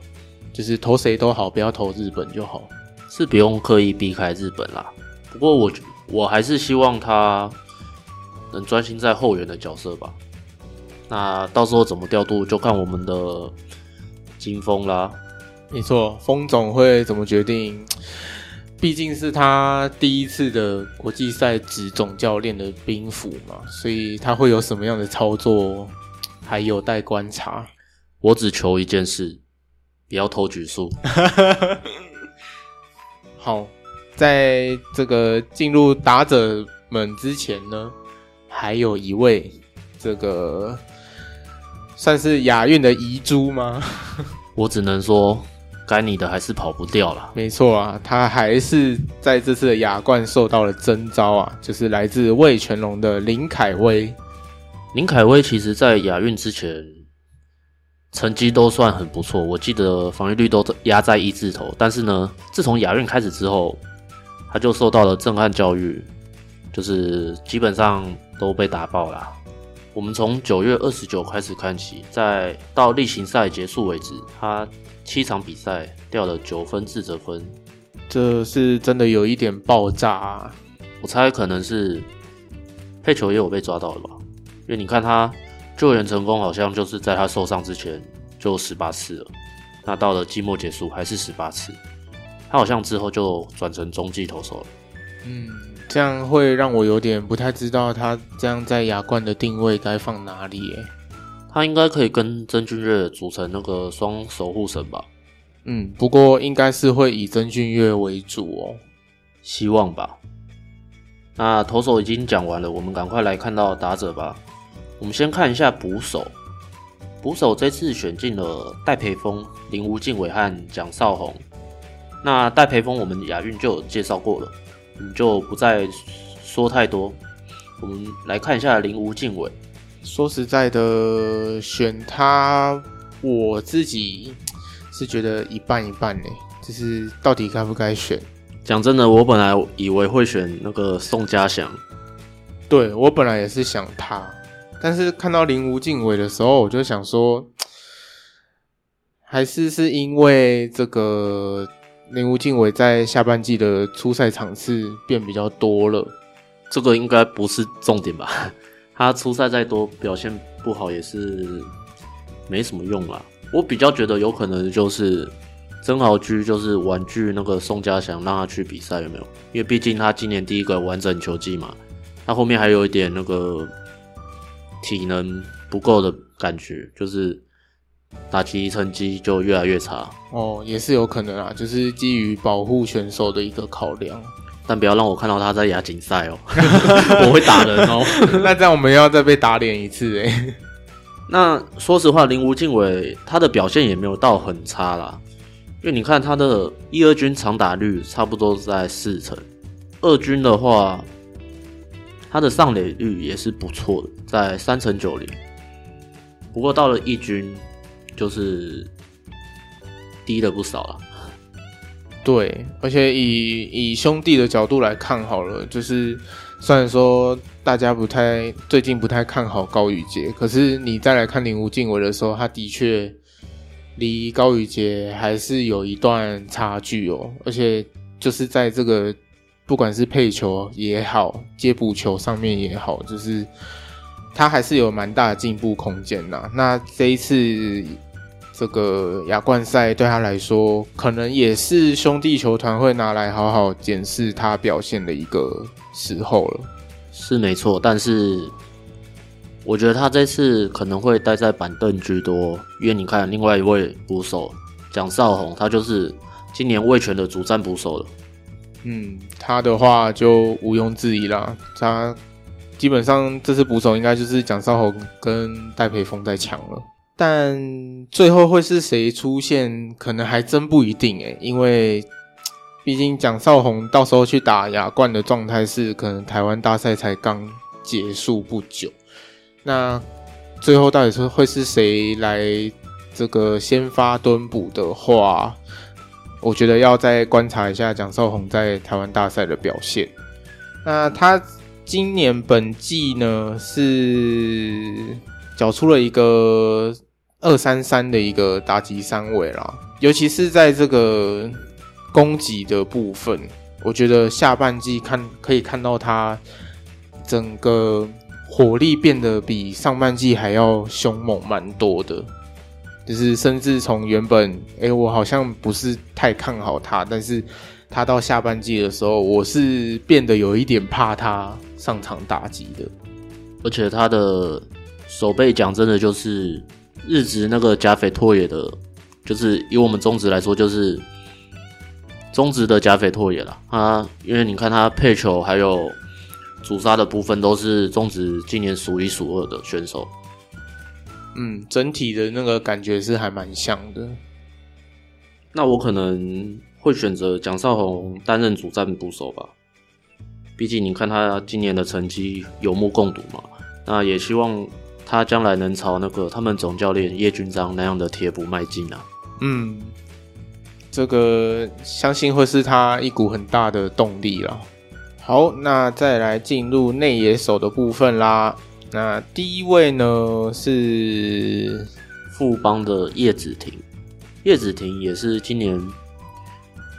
就是投谁都好，不要投日本就好。是不用刻意避开日本啦。不过我我还是希望他能专心在后援的角色吧。那到时候怎么调度，就看我们的金峰啦。没错，峰总会怎么决定？毕竟是他第一次的国际赛执总教练的兵符嘛，所以他会有什么样的操作，还有待观察。我只求一件事，不要投局数。好，在这个进入打者们之前呢，还有一位这个。算是亚运的遗珠吗？我只能说，该你的还是跑不掉了。没错啊，他还是在这次的亚冠受到了征召啊，就是来自魏全龙的林凯威。林凯威其实在亚运之前成绩都算很不错，我记得防御率都压在一字头。但是呢，自从亚运开始之后，他就受到了震撼教育，就是基本上都被打爆了。我们从九月二十九开始看起，在到例行赛结束为止，他七场比赛掉了九分自责分，这是真的有一点爆炸啊。我猜可能是配球也有被抓到了吧，因为你看他救援成功，好像就是在他受伤之前就十八次了，那到了季末结束还是十八次，他好像之后就转成中继投手了。嗯。这样会让我有点不太知道他这样在亚冠的定位该放哪里耶？他应该可以跟曾峻岳组成那个双守护神吧？嗯，不过应该是会以曾峻岳为主哦，希望吧。那投手已经讲完了，我们赶快来看到打者吧。我们先看一下捕手，捕手这次选进了戴培峰、林无敬伟和蒋少红。那戴培峰我们亚运就有介绍过了。你就不再说太多，我们来看一下林无敬伟。说实在的，选他，我自己是觉得一半一半呢，就是到底该不该选？讲真的，我本来以为会选那个宋家祥，对，我本来也是想他，但是看到林无敬伟的时候，我就想说，还是是因为这个林吴晋伟在下半季的出赛场次变比较多了，这个应该不是重点吧？他出赛再多，表现不好也是没什么用啦。我比较觉得有可能就是曾豪居就是婉拒那个宋家祥让他去比赛，有没有？因为毕竟他今年第一个完整球季嘛，他后面还有一点那个。体能不够的感觉，就是打击成绩就越来越差哦，也是有可能啊，就是基于保护选手的一个考量，但不要让我看到他在亚锦赛哦，我会打人哦。那这样我们要再被打脸一次哎。那说实话，林吴敬伟他的表现也没有到很差啦，因为你看他的一二军长打率差不多在四成，二军的话。他的上垒率也是不错的，在三成九零。不过到了一军，就是低了不少了。对，而且以以兄弟的角度来看好了，就是虽然说大家不太最近不太看好高宇杰，可是你再来看林吴晋伟的时候，他的确离高宇杰还是有一段差距哦。而且就是在这个。不管是配球也好，接补球上面也好，就是他还是有蛮大的进步空间呐。那这一次这个亚冠赛对他来说，可能也是兄弟球团会拿来好好检视他表现的一个时候了。是没错，但是我觉得他这次可能会待在板凳居多，因为你看另外一位捕手蒋少红，他就是今年味全的主战捕手了。嗯，他的话就毋庸置疑啦。他基本上这次捕手应该就是蒋少红跟戴培峰在抢了，但最后会是谁出现，可能还真不一定诶。因为毕竟蒋少宏到时候去打亚冠的状态是，可能台湾大赛才刚结束不久。那最后到底是会是谁来这个先发蹲捕的话？我觉得要再观察一下蒋少宏在台湾大赛的表现。那他今年本季呢是缴出了一个二三三的一个打击三围啦，尤其是在这个攻击的部分，我觉得下半季看可以看到他整个火力变得比上半季还要凶猛蛮多的。就是甚至从原本，哎、欸，我好像不是太看好他，但是他到下半季的时候，我是变得有一点怕他上场打击的。而且他的守备讲真的就是日职那个甲斐拓也的，就是以我们中职来说，就是中职的甲斐拓也了。他因为你看他配球还有主杀的部分，都是中职今年数一数二的选手。嗯，整体的那个感觉是还蛮像的。那我可能会选择蒋少红担任主战捕手吧。毕竟你看他今年的成绩有目共睹嘛。那也希望他将来能朝那个他们总教练叶军章那样的铁捕迈进啊。嗯，这个相信会是他一股很大的动力了。好，那再来进入内野手的部分啦。那第一位呢是富邦的叶子廷，叶子廷也是今年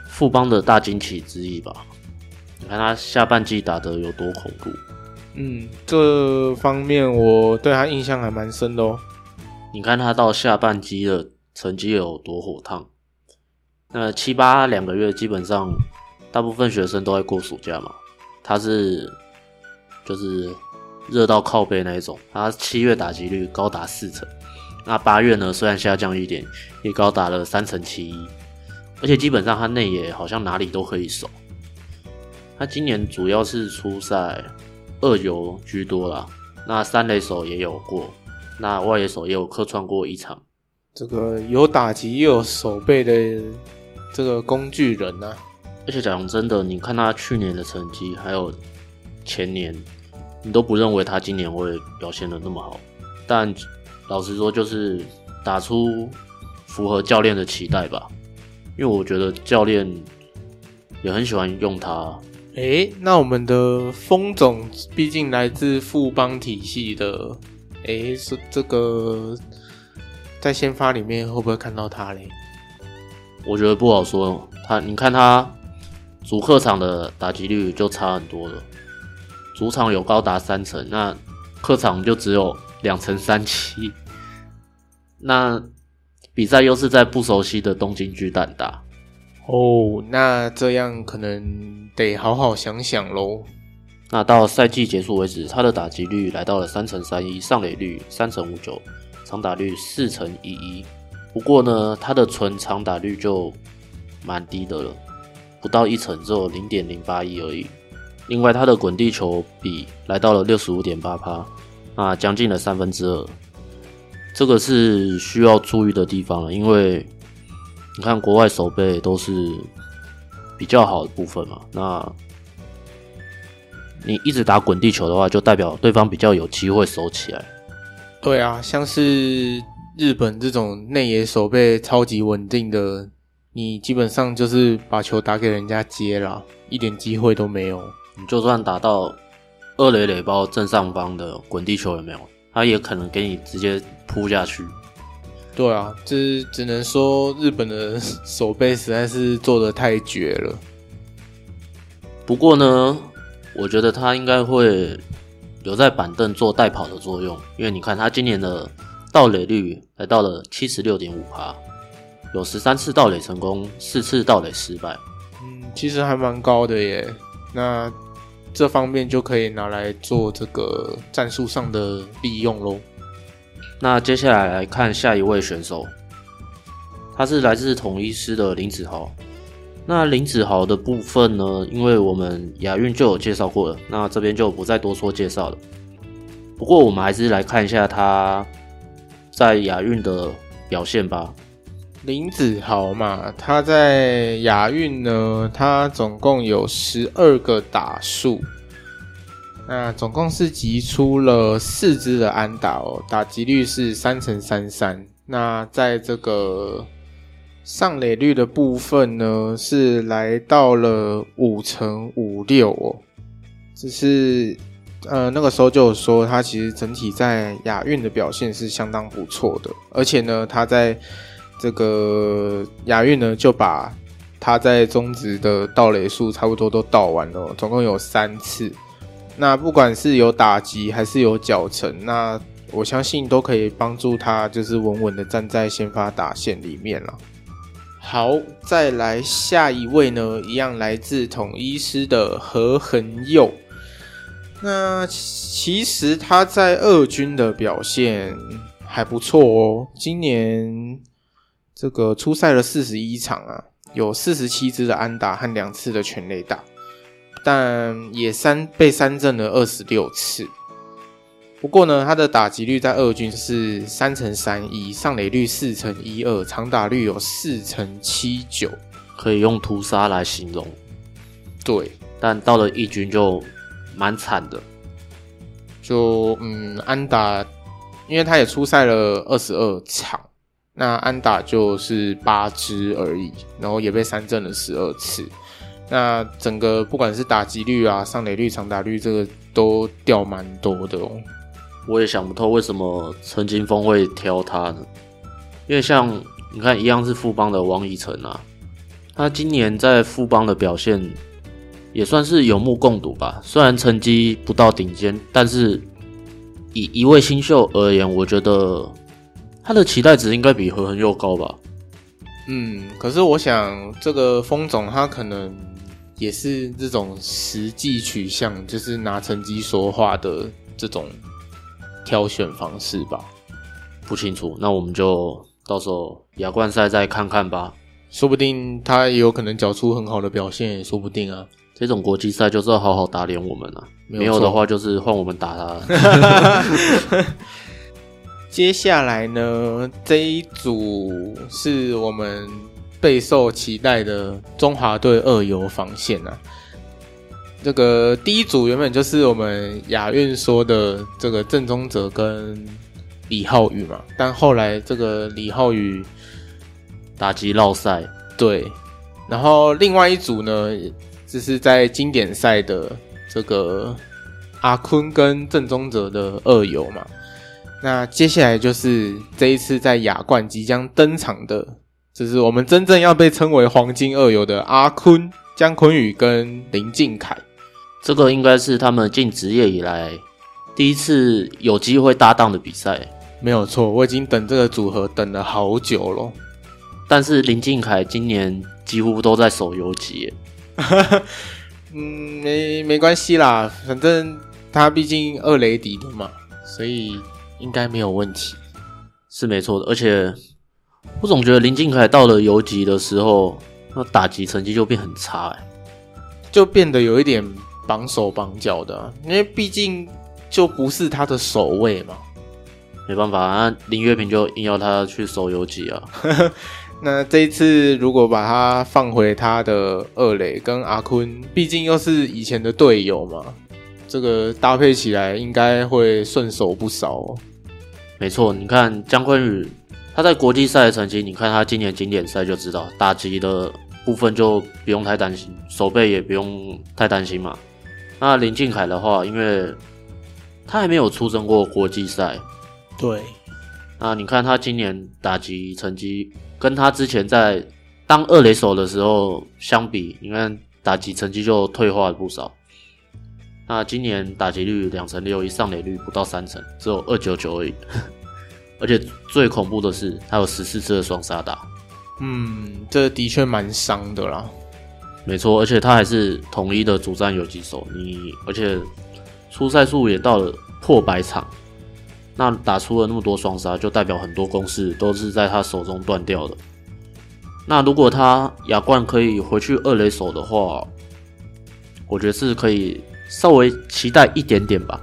富邦的大惊奇之一吧？你看他下半季打得有多恐怖？嗯，这方面我对他印象还蛮深的哦。你看他到下半季的成绩有多火烫？那七八两个月，基本上大部分学生都在过暑假嘛，他是就是。热到靠背那一种，他七月打击率高达四成，那八月呢，虽然下降一点，也高达了三成七一，而且基本上他内野好像哪里都可以守。他今年主要是出赛二游居多啦，那三垒手也有过，那外野手也有客串过一场。这个有打击又有守备的这个工具人呐、啊，而且讲真的，你看他去年的成绩，还有前年。你都不认为他今年会表现的那么好，但老实说，就是打出符合教练的期待吧。因为我觉得教练也很喜欢用他。诶，那我们的风总毕竟来自富邦体系的诶，是这个在先发里面会不会看到他嘞？我觉得不好说。他，你看他主客场的打击率就差很多了，主场有高达三成，那客场就只有两成三七。那比赛又是在不熟悉的东京巨蛋打，哦，那这样可能得好好想想喽。那到赛季结束为止，他的打击率来到了三成三一，上垒率三成五九，长打率四成一一。不过呢，他的纯长打率就蛮低的了，不到一成，只有零点零八一而已。另外，他的滚地球比来到了六十五点八趴，啊，将近了三分之二。这个是需要注意的地方了，因为你看国外守备都是比较好的部分嘛。那你一直打滚地球的话，就代表对方比较有机会守起来。对啊，像是日本这种内野守备超级稳定的，你基本上就是把球打给人家接了，一点机会都没有。你就算打到二垒垒包正上方的滚地球，有没有？他也可能给你直接扑下去。对啊，这只能说日本的手背实在是做的太绝了。不过呢，我觉得他应该会留在板凳做带跑的作用，因为你看他今年的盗垒率来到了七十六点五趴，有十三次盗垒成功，四次盗垒失败。嗯，其实还蛮高的耶。那。这方面就可以拿来做这个战术上的利用喽。那接下来来看下一位选手，他是来自统一师的林子豪。那林子豪的部分呢，因为我们亚运就有介绍过了，那这边就不再多说介绍了。不过我们还是来看一下他在亚运的表现吧。林子豪嘛，他在亚运呢，他总共有十二个打数，那总共是集出了四支的安打哦，打击率是三乘三三。那在这个上垒率的部分呢，是来到了五乘五六哦，只是呃那个时候就有说，他其实整体在亚运的表现是相当不错的，而且呢，他在这个亚运呢，就把他在中职的盗垒数差不多都盗完了，总共有三次。那不管是有打击还是有脚程，那我相信都可以帮助他，就是稳稳的站在先发打线里面了。好，再来下一位呢，一样来自统一师的何恒佑。那其实他在二军的表现还不错哦，今年。这个出赛了四十一场啊，有四十七支的安打和两次的全垒打，但也三被三振了二十六次。不过呢，他的打击率在二军是三乘三一，上垒率四乘一二，长打率有四乘七九，可以用屠杀来形容。对，但到了一军就蛮惨的，就嗯安打，因为他也出赛了二十二场。那安打就是八支而已，然后也被三振了十二次。那整个不管是打击率啊、上垒率、长打率，这个都掉蛮多的哦。我也想不透为什么陈金峰会挑他呢？因为像你看，一样是富邦的王以诚啊，他今年在富邦的表现也算是有目共睹吧。虽然成绩不到顶尖，但是以一位新秀而言，我觉得。他的期待值应该比何恒佑高吧？嗯，可是我想这个风总他可能也是这种实际取向，就是拿成绩说话的这种挑选方式吧？不清楚，那我们就到时候亚冠赛再看看吧。说不定他也有可能缴出很好的表现，也说不定啊。这种国际赛就是要好好打脸我们啊，没有，没有的话就是换我们打他。接下来呢，这一组是我们备受期待的中华队二游防线啊。这个第一组原本就是我们亚运说的这个郑宗哲跟李浩宇嘛，但后来这个李浩宇打击落赛，对。然后另外一组呢，就是在经典赛的这个阿坤跟郑宗哲的二游嘛。那接下来就是这一次在亚冠即将登场的，就是我们真正要被称为黄金二游的阿坤、江坤宇跟林靖凯。这个应该是他们进职业以来第一次有机会搭档的比赛。没有错，我已经等这个组合等了好久了。但是林靖凯今年几乎都在手游级。嗯，没没关系啦，反正他毕竟二雷迪的嘛，所以。应该没有问题，是没错的。而且我总觉得林靖凯到了游击的时候，那打击成绩就变很差，哎，就变得有一点绑手绑脚的啊。因为毕竟就不是他的守卫嘛，没办法，那林月平就硬要他去守游击啊。那这一次如果把他放回他的二垒，跟阿坤，毕竟又是以前的队友嘛，这个搭配起来应该会顺手不少哦。没错，你看姜坤宇，他在国际赛的成绩，你看他今年经典赛就知道，打击的部分就不用太担心，守备也不用太担心嘛。那林俊凯的话，因为他还没有出征过国际赛，对。那你看他今年打击成绩，跟他之前在当二垒手的时候相比，你看打击成绩就退化了不少。那今年打击率两成六一，上垒率不到三成，只有二九九而已。而且最恐怖的是，他有十四次的双杀打。嗯，这的确蛮伤的啦。没错，而且他还是统一的主战游击手。你而且出赛数也到了破百场，那打出了那么多双杀，就代表很多攻势都是在他手中断掉的。那如果他亚冠可以回去二垒手的话，我觉得是可以。稍微期待一点点吧，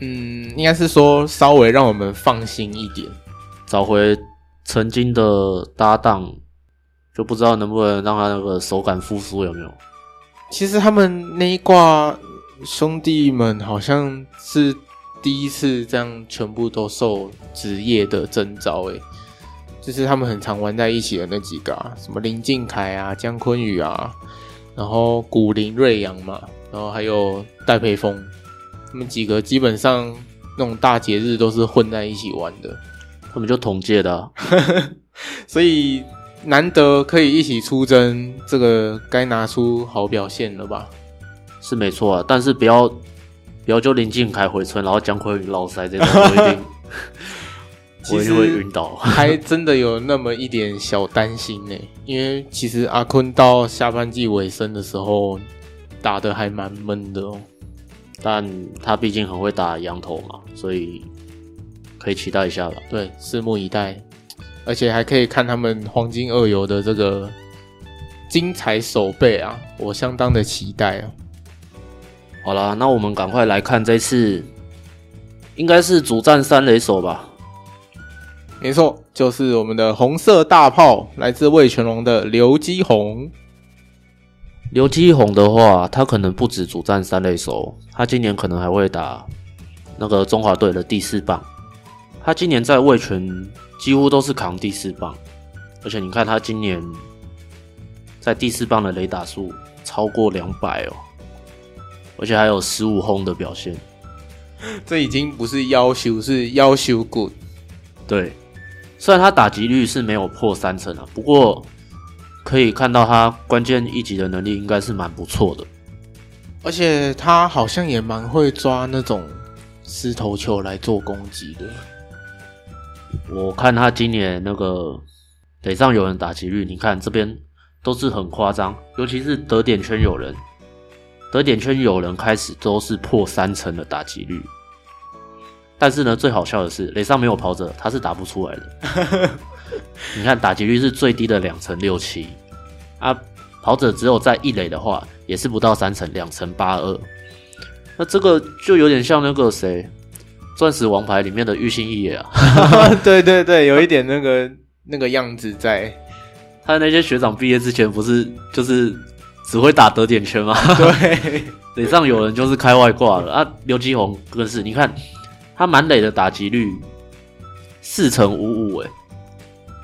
嗯，应该是说稍微让我们放心一点，找回曾经的搭档，就不知道能不能让他那个手感复苏有没有？其实他们那一挂兄弟们好像是第一次这样全部都受职业的征召，诶，就是他们很常玩在一起的那几个啊，什么林靖凯啊、姜坤宇啊，然后古林瑞阳嘛。然后还有戴培峰，他们几个基本上那种大节日都是混在一起玩的，他们就同届的，啊，所以难得可以一起出征，这个该拿出好表现了吧？是没错啊，但是不要不要就林靖凯回村，然后江坤宇老塞这种，我一定 我一定会晕倒，还真的有那么一点小担心呢，因为其实阿坤到下半季尾声的时候。打的还蛮闷的哦，但他毕竟很会打羊头嘛，所以可以期待一下吧。对，拭目以待，而且还可以看他们黄金二游的这个精彩守备啊，我相当的期待啊。好啦，那我们赶快来看这次，应该是主战三垒手吧？没错，就是我们的红色大炮，来自魏全龙的刘基宏。刘基宏的话，他可能不止主战三垒手，他今年可能还会打那个中华队的第四棒。他今年在味全几乎都是扛第四棒，而且你看他今年在第四棒的雷打数超过两百哦，而且还有十五轰的表现。这已经不是要求，是要求 good。对，虽然他打击率是没有破三成啊，不过。可以看到他关键一级的能力应该是蛮不错的，而且他好像也蛮会抓那种失投球来做攻击的。我看他今年那个垒上有人打击率，你看这边都是很夸张，尤其是得点圈有人，得点圈有人开始都是破三成的打击率。但是呢，最好笑的是垒上没有跑者，他是打不出来的。你看打击率是最低的两成六七啊，跑者只有在一垒的话，也是不到三成，两成八二。那这个就有点像那个谁，钻石王牌里面的玉心一也啊。对对对，有一点那个 那个样子在。他那些学长毕业之前不是就是只会打得点圈吗？对，垒上有人就是开外挂了啊。刘基宏更是，你看他满垒的打击率四成五五，哎。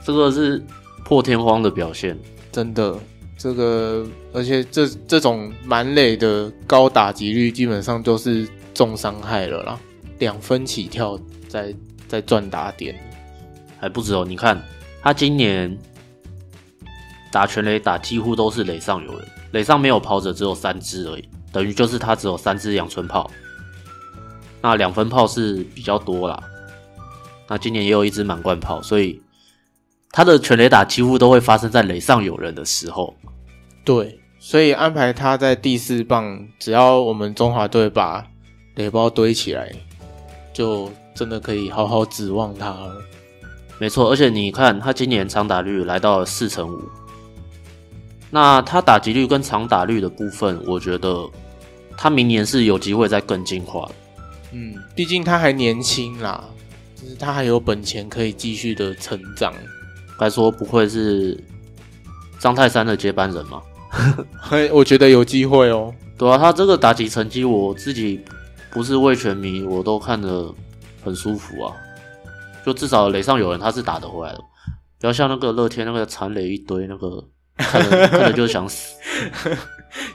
这个是破天荒的表现，真的。这个，而且这这种满垒的高打击率，基本上都是重伤害了啦，两分起跳在在赚打点，还不止哦。你看他今年打全垒打几乎都是垒上有人，垒上没有跑者只有三支而已，等于就是他只有三支阳春炮。那两分炮是比较多啦，那今年也有一支满贯炮，所以他的全垒打几乎都会发生在垒上有人的时候。对，所以安排他在第四棒，只要我们中华队把垒包堆起来，就真的可以好好指望他了。没错，而且你看他今年长打率来到了四成五，那他打击率跟长打率的部分，我觉得他明年是有机会再更进化的。嗯，毕竟他还年轻啦，就是他还有本钱可以继续的成长。该说不会是张泰山的接班人吗？嘿，我觉得有机会哦。对啊，他这个打击成绩，我自己不是味全迷，我都看得很舒服啊。就至少垒上有人，他是打得回来的，不要像那个乐天那个残垒一堆，那个 看着看着就想死。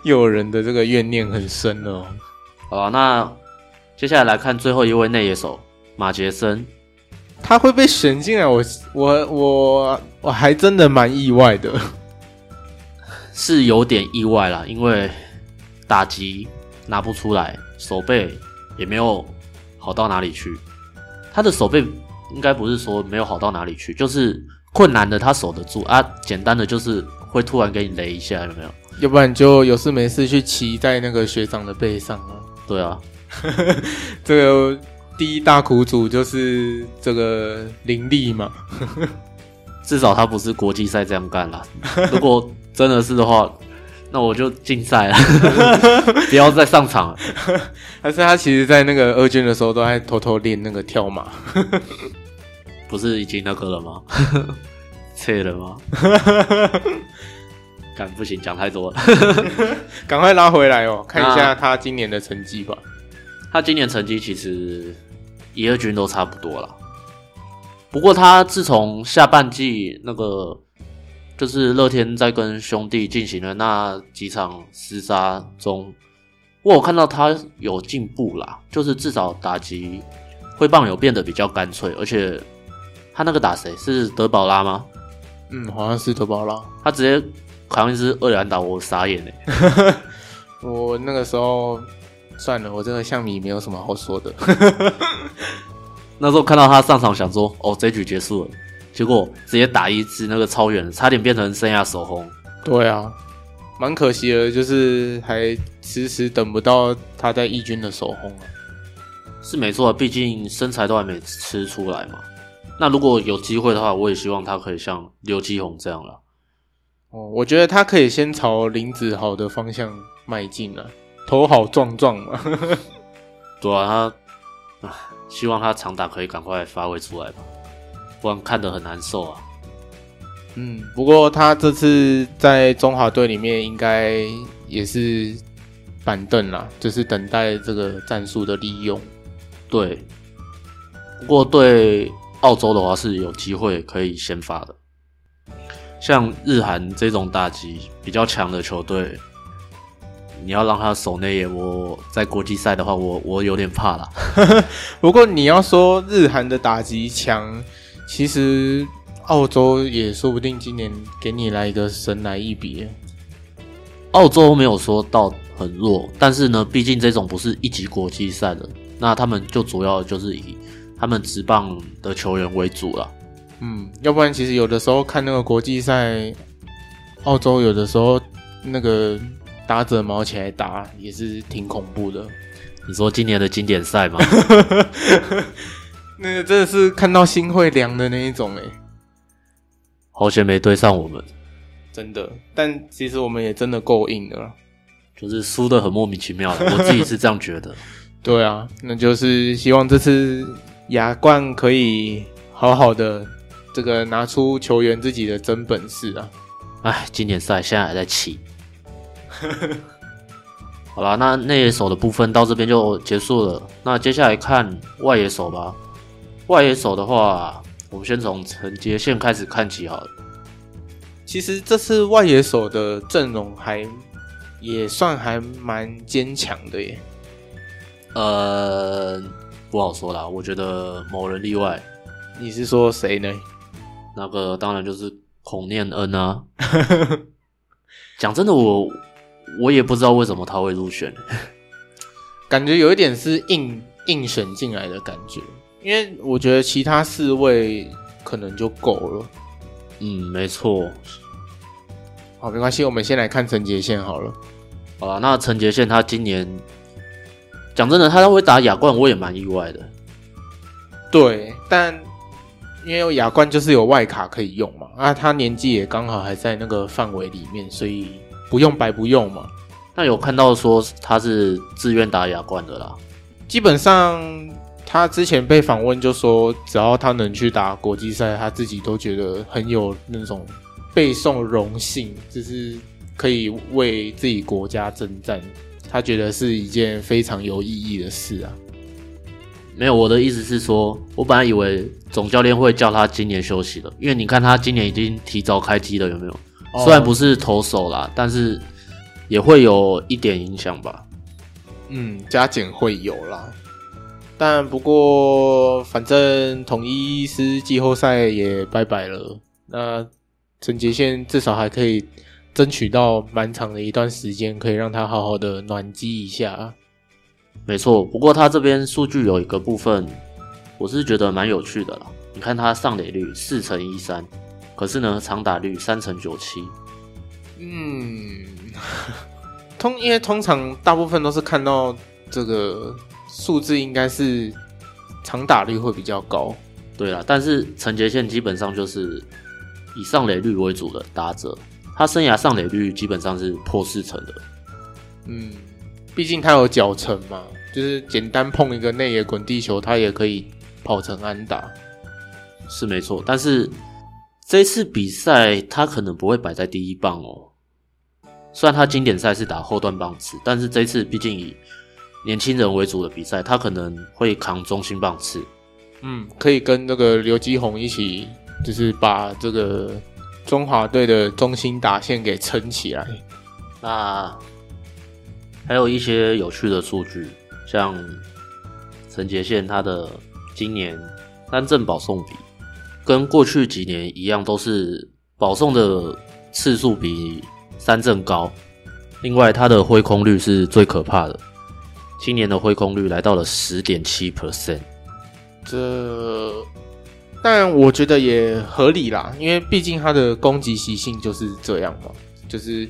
又 有人的这个怨念很深哦。好啊，那。接下来来看最后一位内野手马杰森，他会被选进来，我我我我还真的蛮意外的，是有点意外啦，因为打击拿不出来，守备也没有好到哪里去。他的手背应该不是说没有好到哪里去，就是困难的他守得住啊，简单的就是会突然给你雷一下，有没有？要不然就有事没事去骑在那个学长的背上啊。对啊。这个第一大苦主就是这个林立嘛，至少他不是国际赛这样干啦。如果真的是的话，那我就禁赛了，不要再上场了。还是他其实，在那个二军的时候，都还偷偷练那个跳马，不是已经那个了吗？撤了吗？干不行，讲太多了，赶快拉回来哦，看一下他今年的成绩吧。他今年成绩其实一二军都差不多了，不过他自从下半季那个就是乐天在跟兄弟进行了那几场厮杀中，我有看到他有进步啦，就是至少打击挥棒有变得比较干脆，而且他那个打谁是德保拉吗？嗯，好像是德保拉，他直接扛一支二垒打，我傻眼哎！我那个时候。算了，我这个象迷没有什么好说的。那时候看到他上场，想说哦，这局结束了，结果直接打一支那个超远，差点变成生涯首轰。对啊，蛮可惜的，就是还迟迟等不到他在义军的首轰啊。是没错，毕竟身材都还没吃出来嘛。那如果有机会的话，我也希望他可以像刘基宏这样了。哦，我觉得他可以先朝林子豪的方向迈进了。头好壮壮嘛，对啊，他啊，希望他长打可以赶快发挥出来吧，不然看得很难受啊。嗯，不过他这次在中华队里面应该也是板凳啦，就是等待这个战术的利用。对，不过对澳洲的话是有机会可以先发的，像日韩这种打击比较强的球队。你要让他守内野，我在国际赛的话，我我有点怕了。不过你要说日韩的打击强，其实澳洲也说不定今年给你来一个神来一笔。澳洲没有说到很弱，但是呢，毕竟这种不是一级国际赛的，那他们就主要就是以他们职棒的球员为主了。嗯，要不然其实有的时候看那个国际赛，澳洲有的时候那个。打者毛起来打也是挺恐怖的。你说今年的经典赛吗？那个真的是看到心会凉的那一种哎。好险没对上我们，真的。但其实我们也真的够硬的了，就是输的很莫名其妙。我自己是这样觉得。对啊，那就是希望这次亚冠可以好好的这个拿出球员自己的真本事啊。哎，经典赛现在还在起。好啦，那内野手的部分到这边就结束了。那接下来看外野手吧。外野手的话，我们先从陈杰宪开始看起好了。其实这次外野手的阵容还也算还蛮坚强的耶。呃，不好说啦。我觉得某人例外。你是说谁呢？那个当然就是孔念恩啊。讲真的，我我也不知道为什么他会入选，感觉有一点是硬硬选进来的感觉。因为我觉得其他四位可能就够了。嗯，没错。好，没关系，我们先来看陈杰宪好了。好了，那陈杰宪他今年讲真的，他会打亚冠，我也蛮意外的。对，但因为有亚冠就是有外卡可以用嘛，啊，他年纪也刚好还在那个范围里面，所以不用白不用嘛。那有看到说他是自愿打亚冠的啦。基本上他之前被访问就说，只要他能去打国际赛，他自己都觉得很有那种背诵荣幸，就是。可以为自己国家征战，他觉得是一件非常有意义的事啊。没有，我的意思是说，我本来以为总教练会叫他今年休息了，因为你看他今年已经提早开机了，有没有？哦、虽然不是投手啦，但是也会有一点影响吧。嗯，加减会有啦。但不过，反正统一师季后赛也拜拜了。那陈杰宪至少还可以。争取到蛮长的一段时间，可以让他好好的暖机一下。没错，不过他这边数据有一个部分，我是觉得蛮有趣的啦。你看他上垒率四乘一三，可是呢，长打率三乘九七。嗯，通因为通常大部分都是看到这个数字，应该是长打率会比较高。对啦，但是陈杰宪基本上就是以上垒率为主的打者。他生涯上垒率基本上是破四成的，嗯，毕竟他有脚程嘛，就是简单碰一个内野滚地球，他也可以跑成安打，是没错。但是这次比赛他可能不会摆在第一棒哦，虽然他经典赛是打后段棒次，但是这次毕竟以年轻人为主的比赛，他可能会扛中心棒次，嗯，可以跟那个刘基宏一起，就是把这个。中华队的中心打线给撑起来。那还有一些有趣的数据，像陈杰宪他的今年三振保送比跟过去几年一样，都是保送的次数比三振高。另外，他的挥空率是最可怕的，今年的挥空率来到了十点七 percent。这。但我觉得也合理啦，因为毕竟他的攻击习性就是这样嘛，就是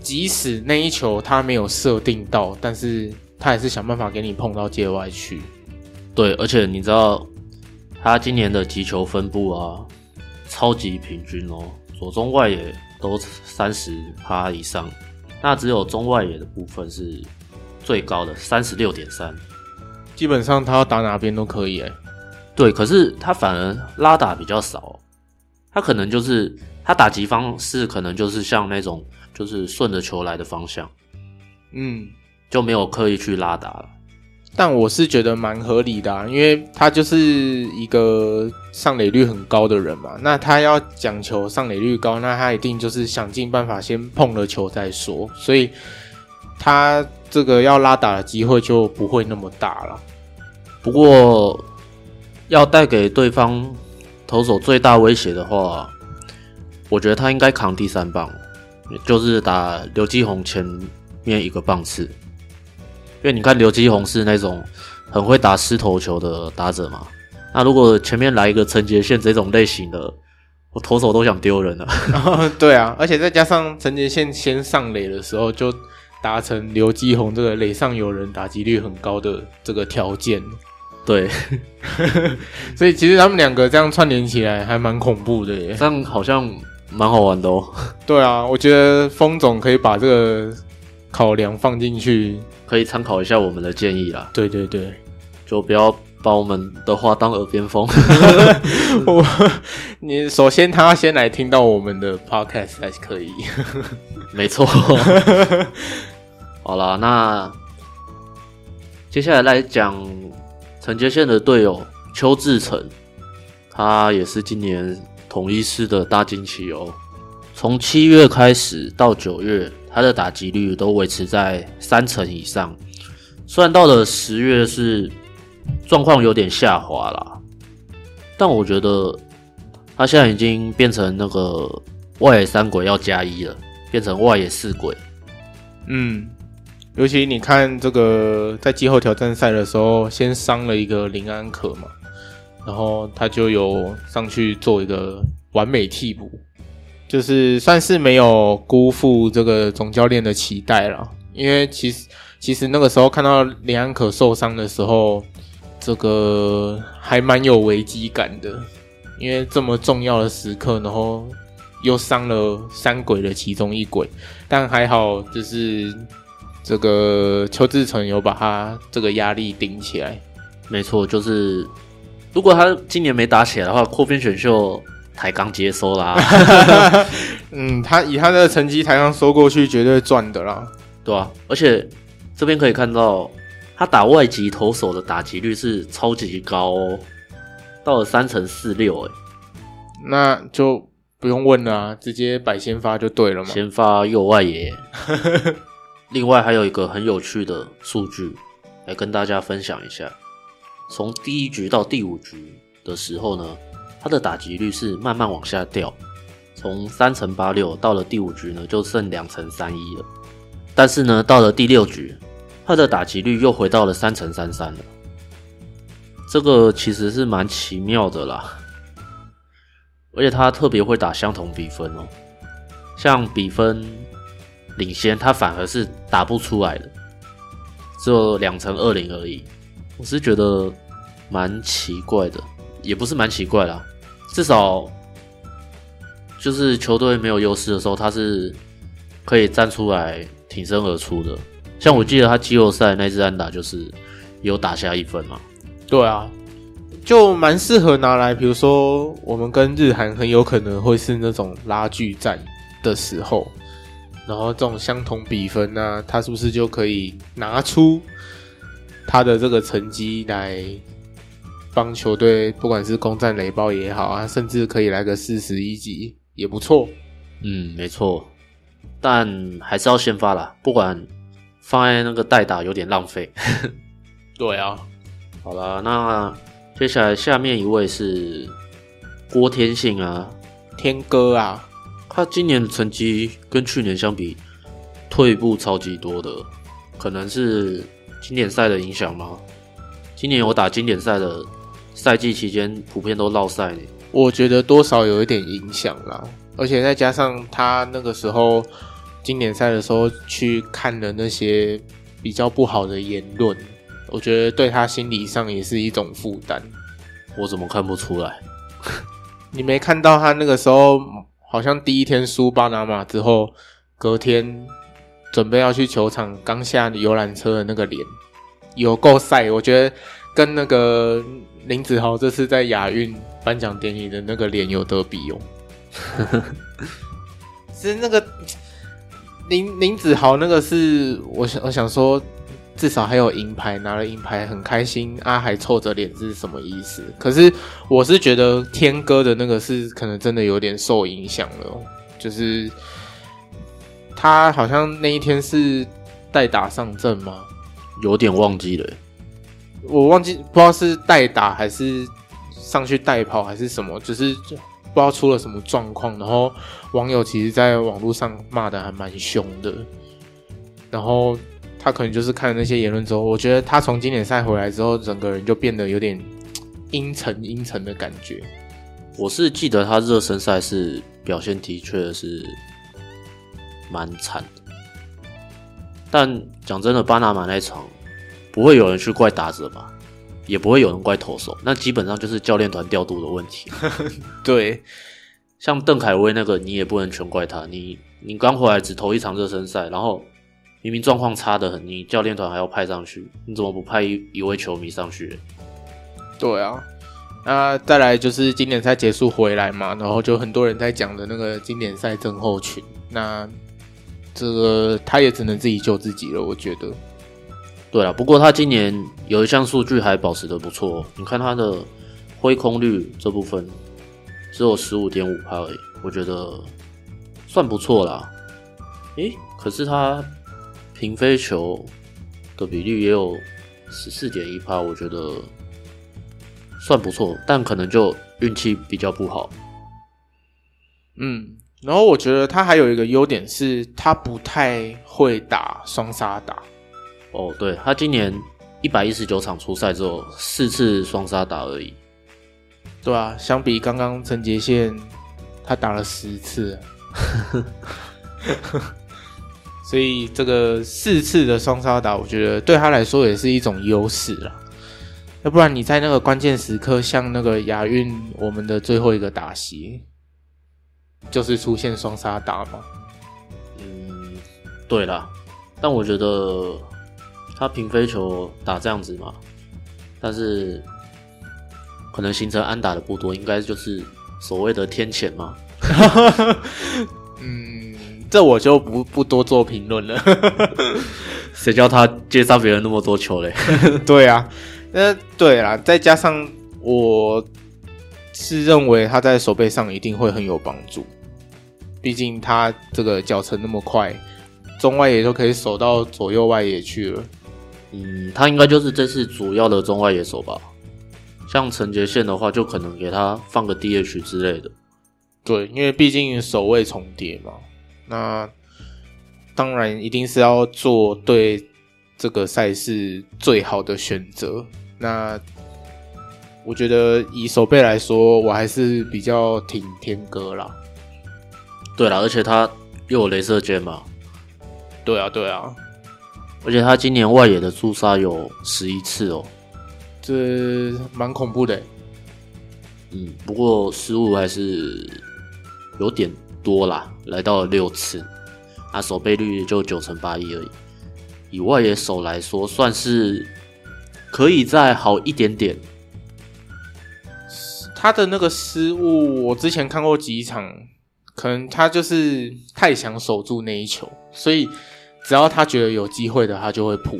即使那一球他没有设定到，但是他也是想办法给你碰到界外去。对，而且你知道他今年的击球分布啊，超级平均哦，左中外野都三十趴以上，那只有中外野的部分是最高的三十六点三，基本上他要打哪边都可以哎、欸。对，可是他反而拉打比较少，他可能就是他打击方式可能就是像那种就是顺着球来的方向，嗯，就没有刻意去拉打了。但我是觉得蛮合理的啊，因为他就是一个上垒率很高的人嘛，那他要讲求上垒率高，那他一定就是想尽办法先碰了球再说，所以他这个要拉打的机会就不会那么大了。不过。要带给对方投手最大威胁的话，我觉得他应该扛第三棒，就是打刘基宏前面一个棒次。因为你看刘基宏是那种很会打失头球的打者嘛，那如果前面来一个陈杰宪这种类型的，我投手都想丢人了。对啊，而且再加上陈杰宪先上垒的时候就达成刘基宏这个垒上有人、打击率很高的这个条件。对，所以其实他们两个这样串联起来还蛮恐怖的耶，这样好像蛮好玩的哦。对啊，我觉得风总可以把这个考量放进去，可以参考一下我们的建议啦。对对对，就不要把我们的话当耳边风。我，你首先他先来听到我们的 podcast 才可以。没错。好啦，那接下来来讲。陈杰宪的队友邱志成，他也是今年统一师的大惊喜哦。从七月开始到九月，他的打击率都维持在三成以上。虽然到了十月是状况有点下滑啦。但我觉得他现在已经变成那个外野三鬼要加一了，变成外野四鬼。嗯，尤其你看这个在季后挑战赛的时候，先伤了一个林安可嘛，然后他就有上去做一个完美替补。就是算是没有辜负这个总教练的期待了，因为其实其实那个时候看到林安可受伤的时候，这个还蛮有危机感的，因为这么重要的时刻，然后又伤了三鬼的其中一鬼，但还好就是这个邱志成有把他这个压力顶起来。没错，就是如果他今年没打起来的话，扩编选秀。台钢接收啦，嗯，他以他的成绩台钢收过去绝对赚的啦，对啊，而且这边可以看到他打外籍投手的打击率是超级高哦，到了三成四六诶，那就不用问了啊，直接摆先发就对了嘛，先发右外野。另外还有一个很有趣的数据来跟大家分享一下，从第一局到第五局的时候呢。他的打击率是慢慢往下掉，从三乘八六到了第五局呢，就剩两乘三一了。但是呢，到了第六局，他的打击率又回到了三乘三三了。这个其实是蛮奇妙的啦，而且他特别会打相同比分哦，像比分领先，他反而是打不出来的，只有两成二零而已。我是觉得蛮奇怪的。也不是蛮奇怪啦，至少就是球队没有优势的时候，他是可以站出来挺身而出的。像我记得他季后赛那支安打就是有打下一分嘛。对啊，就蛮适合拿来，比如说我们跟日韩很有可能会是那种拉锯战的时候，然后这种相同比分呢、啊，他是不是就可以拿出他的这个成绩来？帮球队，不管是攻占雷暴也好啊，甚至可以来个四十一级也不错。嗯，没错，但还是要先发啦，不管放在那个代打有点浪费。对啊，好了，那接下来下面一位是郭天信啊，天哥啊，他今年的成绩跟去年相比退步超级多的，可能是经典赛的影响吗？今年我打经典赛的。赛季期间普遍都落赛，我觉得多少有一点影响啦，而且再加上他那个时候经典赛的时候去看的那些比较不好的言论，我觉得对他心理上也是一种负担。我怎么看不出来？你没看到他那个时候好像第一天输巴拿马之后，隔天准备要去球场，刚下游览车的那个脸，有够晒，我觉得跟那个。林子豪这次在亚运颁奖典礼的那个脸有得比哦，是那个林林子豪那个是我想我想说，至少还有银牌，拿了银牌很开心啊，还臭着脸是什么意思？可是我是觉得天哥的那个是可能真的有点受影响了，就是他好像那一天是代打上阵吗？有点忘记了。我忘记不知道是代打还是上去代跑还是什么，就是不知道出了什么状况。然后网友其实在网络上骂的还蛮凶的。然后他可能就是看了那些言论之后，我觉得他从经典赛回来之后，整个人就变得有点阴沉阴沉的感觉。我是记得他热身赛是表现的确是蛮惨的，但讲真的，巴拿马那场。不会有人去怪打者吧，也不会有人怪投手，那基本上就是教练团调度的问题。对，像邓凯威那个，你也不能全怪他。你你刚回来只投一场热身赛，然后明明状况差得很，你教练团还要派上去，你怎么不派一一位球迷上去？对啊，那再来就是经典赛结束回来嘛，然后就很多人在讲的那个经典赛症候群，那这个他也只能自己救自己了，我觉得。对啊，不过他今年有一项数据还保持的不错，你看他的挥空率这部分只有十五点五趴而已，我觉得算不错啦。诶，可是他平飞球的比率也有十四点一趴，我觉得算不错，但可能就运气比较不好。嗯，然后我觉得他还有一个优点是，他不太会打双杀打。哦，对，他今年一百一十九场出赛之后，四次双杀打而已。对啊，相比刚刚陈杰宪，他打了十次，所以这个四次的双杀打，我觉得对他来说也是一种优势了。要不然你在那个关键时刻，像那个亚运我们的最后一个打席。就是出现双杀打嘛？嗯，对啦，但我觉得他平飞球打这样子嘛，但是可能形成安打的不多，应该就是所谓的天谴嘛。嗯，这我就不不多做评论了。谁叫他接杀别人那么多球嘞？对啊，那对啦，再加上我是认为他在手背上一定会很有帮助。毕竟他这个脚程那么快，中外野都可以守到左右外野去了。嗯，他应该就是这次主要的中外野手吧。像陈杰宪的话，就可能给他放个 DH 之类的。对，因为毕竟守卫重叠嘛。那当然一定是要做对这个赛事最好的选择。那我觉得以守备来说，我还是比较挺天哥啦。对了，而且他又有镭射箭嘛。对啊，对啊，而且他今年外野的驻杀有十一次哦，这蛮恐怖的。嗯，不过失误还是有点多啦，来到了六次，啊，守备率就九成八一而已。以外野手来说，算是可以再好一点点。他的那个失误，我之前看过几场。可能他就是太想守住那一球，所以只要他觉得有机会的，他就会扑。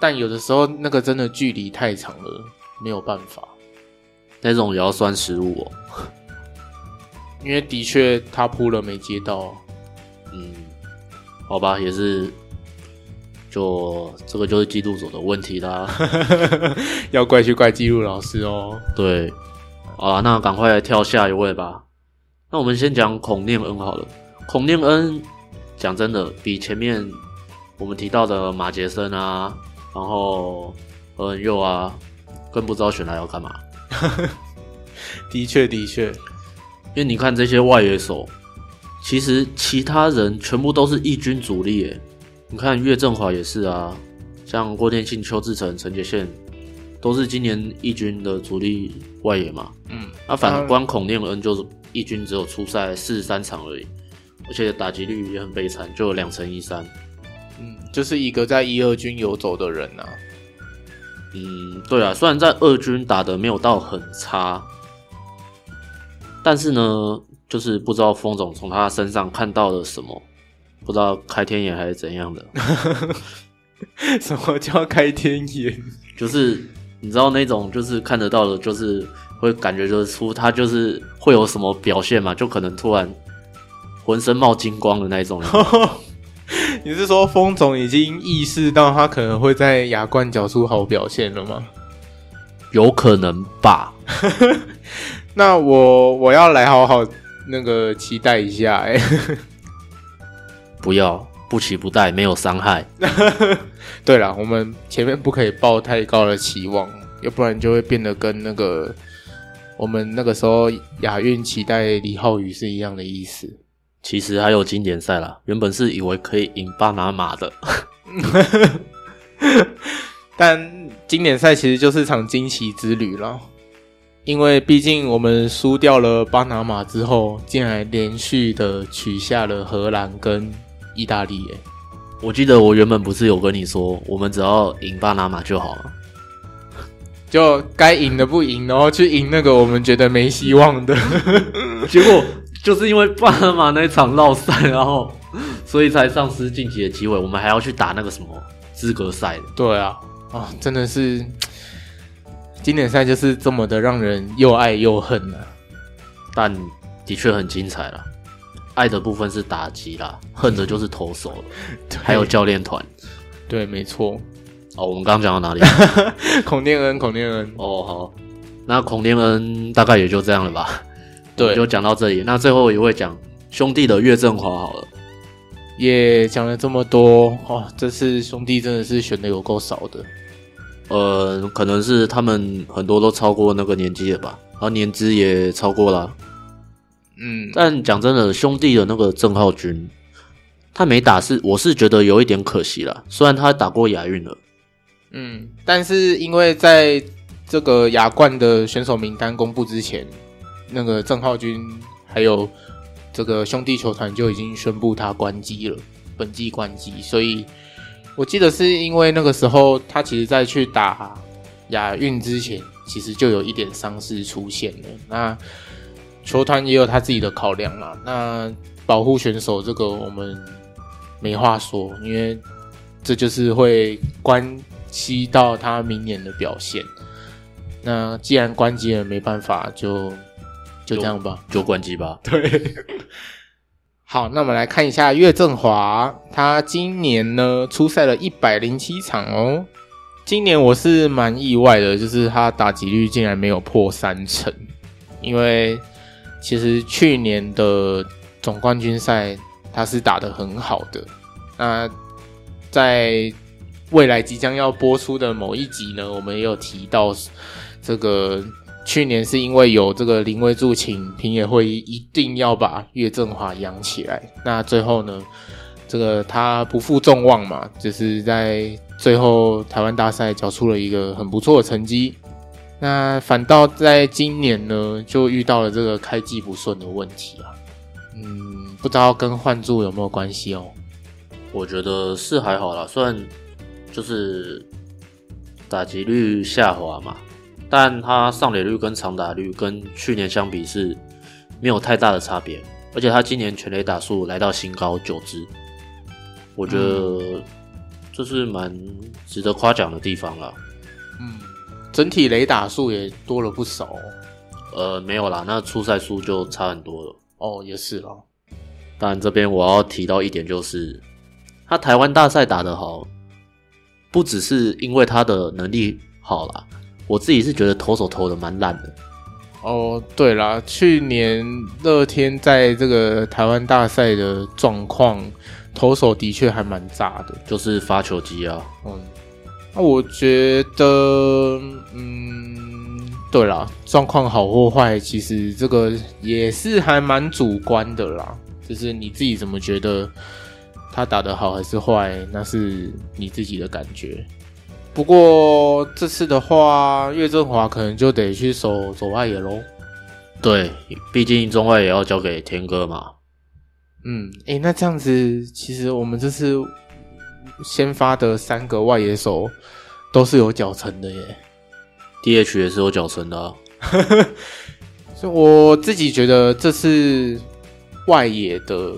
但有的时候那个真的距离太长了，没有办法。那种也要算失误哦，因为的确他扑了没接到。嗯，好吧，也是，就这个就是记录组的问题啦。要怪就怪记录老师哦。对，好啦，那赶快来跳下一位吧。那我们先讲孔念恩好了。孔念恩讲真的，比前面我们提到的马杰森啊，然后何恩佑啊，更不知道选来要干嘛。的确，的确，因为你看这些外野手，其实其他人全部都是一军主力诶。你看岳振华也是啊，像郭天庆、邱志成、陈杰宪，都是今年一军的主力外野嘛。嗯，那反观孔令恩就是。一军只有出赛四十三场而已，而且打击率也很悲惨，就两成一三。嗯，就是一个在一二军游走的人呐、啊。嗯，对啊，虽然在二军打的没有到很差，但是呢，就是不知道风总从他身上看到了什么，不知道开天眼还是怎样的。什么叫开天眼？就是你知道那种，就是看得到的，就是。会感觉就是出他就是会有什么表现嘛，就可能突然浑身冒金光的那种。你是说风总已经意识到他可能会在亚冠缴出好表现了吗？有可能吧。那我我要来好好那个期待一下哎。不要不期不待，没有伤害。对了，我们前面不可以抱太高的期望，要不然就会变得跟那个。我们那个时候亚运期待李浩宇是一样的意思。其实还有经典赛啦，原本是以为可以赢巴拿马的，但经典赛其实就是场惊奇之旅了。因为毕竟我们输掉了巴拿马之后，竟然连续的取下了荷兰跟意大利。哎，我记得我原本不是有跟你说，我们只要赢巴拿马就好了。就该赢的不赢，然后去赢那个我们觉得没希望的，结果就是因为巴拿马那场落赛，然后所以才丧失晋级的机会。我们还要去打那个什么资格赛。对啊，啊，真的是经典赛就是这么的让人又爱又恨啊。但的确很精彩啦，爱的部分是打击啦，恨的就是投手了，还有教练团。对，没错。哦，我们刚刚讲到哪里？孔念恩，孔念恩。哦，好。那孔令恩大概也就这样了吧。对，就讲到这里。那最后一位讲兄弟的岳振华好了。也讲了这么多哦，这次兄弟真的是选的有够少的。呃，可能是他们很多都超过那个年纪了吧，然后年资也超过了。嗯，但讲真的，兄弟的那个郑浩君，他没打是，我是觉得有一点可惜了。虽然他打过亚运了，嗯，但是因为在这个亚冠的选手名单公布之前，那个郑浩君还有这个兄弟球团就已经宣布他关机了，本季关机。所以我记得是因为那个时候他其实在去打亚运之前，其实就有一点伤势出现了。那球团也有他自己的考量啦。那保护选手这个我们没话说，因为这就是会关系到他明年的表现。那既然关机了，没办法就。就这样吧，就关机吧。对，好，那我们来看一下岳振华，他今年呢出赛了一百零七场哦。今年我是蛮意外的，就是他打击率竟然没有破三成，因为其实去年的总冠军赛他是打得很好的。那在未来即将要播出的某一集呢，我们也有提到这个。去年是因为有这个临危助请平野会一定要把岳振华养起来，那最后呢，这个他不负众望嘛，就是在最后台湾大赛缴出了一个很不错的成绩。那反倒在今年呢，就遇到了这个开季不顺的问题啊。嗯，不知道跟换柱有没有关系哦？我觉得是还好啦，算就是打击率下滑嘛。但他上垒率跟长打率跟去年相比是没有太大的差别，而且他今年全垒打数来到新高九支，我觉得这是蛮值得夸奖的地方了。嗯，整体雷打数也多了不少。呃，没有啦，那初赛数就差很多了。哦，也是啦。但这边我要提到一点就是，他台湾大赛打得好，不只是因为他的能力好啦。我自己是觉得投手投的蛮烂的。哦，对啦，去年乐天在这个台湾大赛的状况，投手的确还蛮炸的，就是发球机啊。嗯，那我觉得，嗯，对啦，状况好或坏，其实这个也是还蛮主观的啦。就是你自己怎么觉得他打得好还是坏，那是你自己的感觉。不过这次的话，岳振华可能就得去守守外野喽。对，毕竟中外也要交给天哥嘛。嗯，诶、欸，那这样子，其实我们这次先发的三个外野手都是有脚程的耶。DH 也是有脚程的啊。所以我自己觉得这次外野的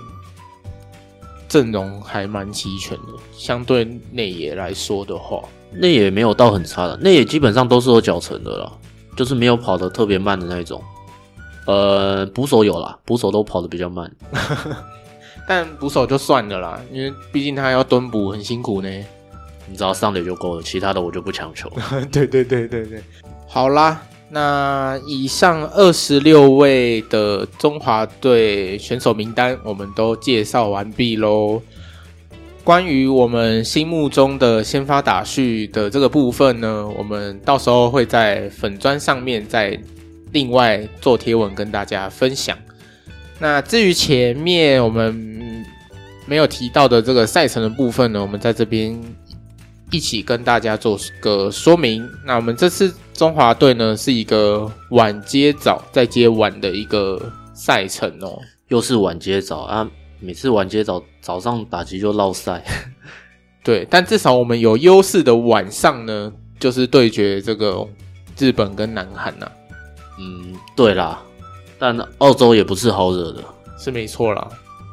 阵容还蛮齐全的，相对内野来说的话。内野没有到很差的，内野基本上都是有脚程的啦，就是没有跑得特别慢的那种。呃，捕手有啦，捕手都跑得比较慢，但捕手就算了啦，因为毕竟他要蹲捕很辛苦呢。你只要上垒就够了，其他的我就不强求。对对对对对，好啦，那以上二十六位的中华队选手名单，我们都介绍完毕喽。关于我们心目中的先发打序的这个部分呢，我们到时候会在粉砖上面再另外做贴文跟大家分享。那至于前面我们没有提到的这个赛程的部分呢，我们在这边一起跟大家做个说明。那我们这次中华队呢是一个晚接早再接晚的一个赛程哦，又是晚接早啊。每次晚接早早上打击就落赛，对，但至少我们有优势的晚上呢，就是对决这个日本跟南韩呐、啊。嗯，对啦，但澳洲也不是好惹的，是没错啦。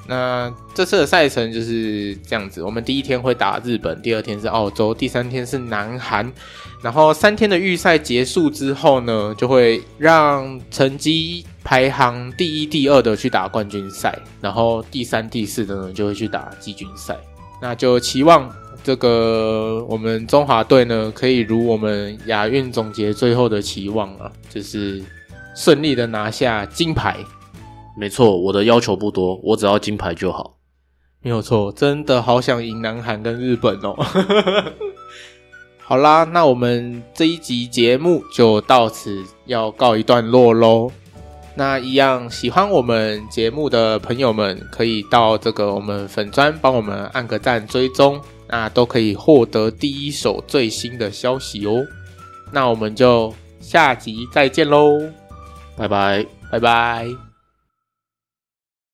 那这次的赛程就是这样子，我们第一天会打日本，第二天是澳洲，第三天是南韩，然后三天的预赛结束之后呢，就会让成绩。排行第一、第二的去打冠军赛，然后第三、第四的呢就会去打季军赛。那就期望这个我们中华队呢，可以如我们亚运总结最后的期望啊，就是顺利的拿下金牌。没错，我的要求不多，我只要金牌就好。没有错，真的好想赢南韩跟日本哦。好啦，那我们这一集节目就到此要告一段落喽。那一样喜欢我们节目的朋友们，可以到这个我们粉专帮我们按个赞追踪，那都可以获得第一手最新的消息哦。那我们就下集再见喽，拜拜，拜拜。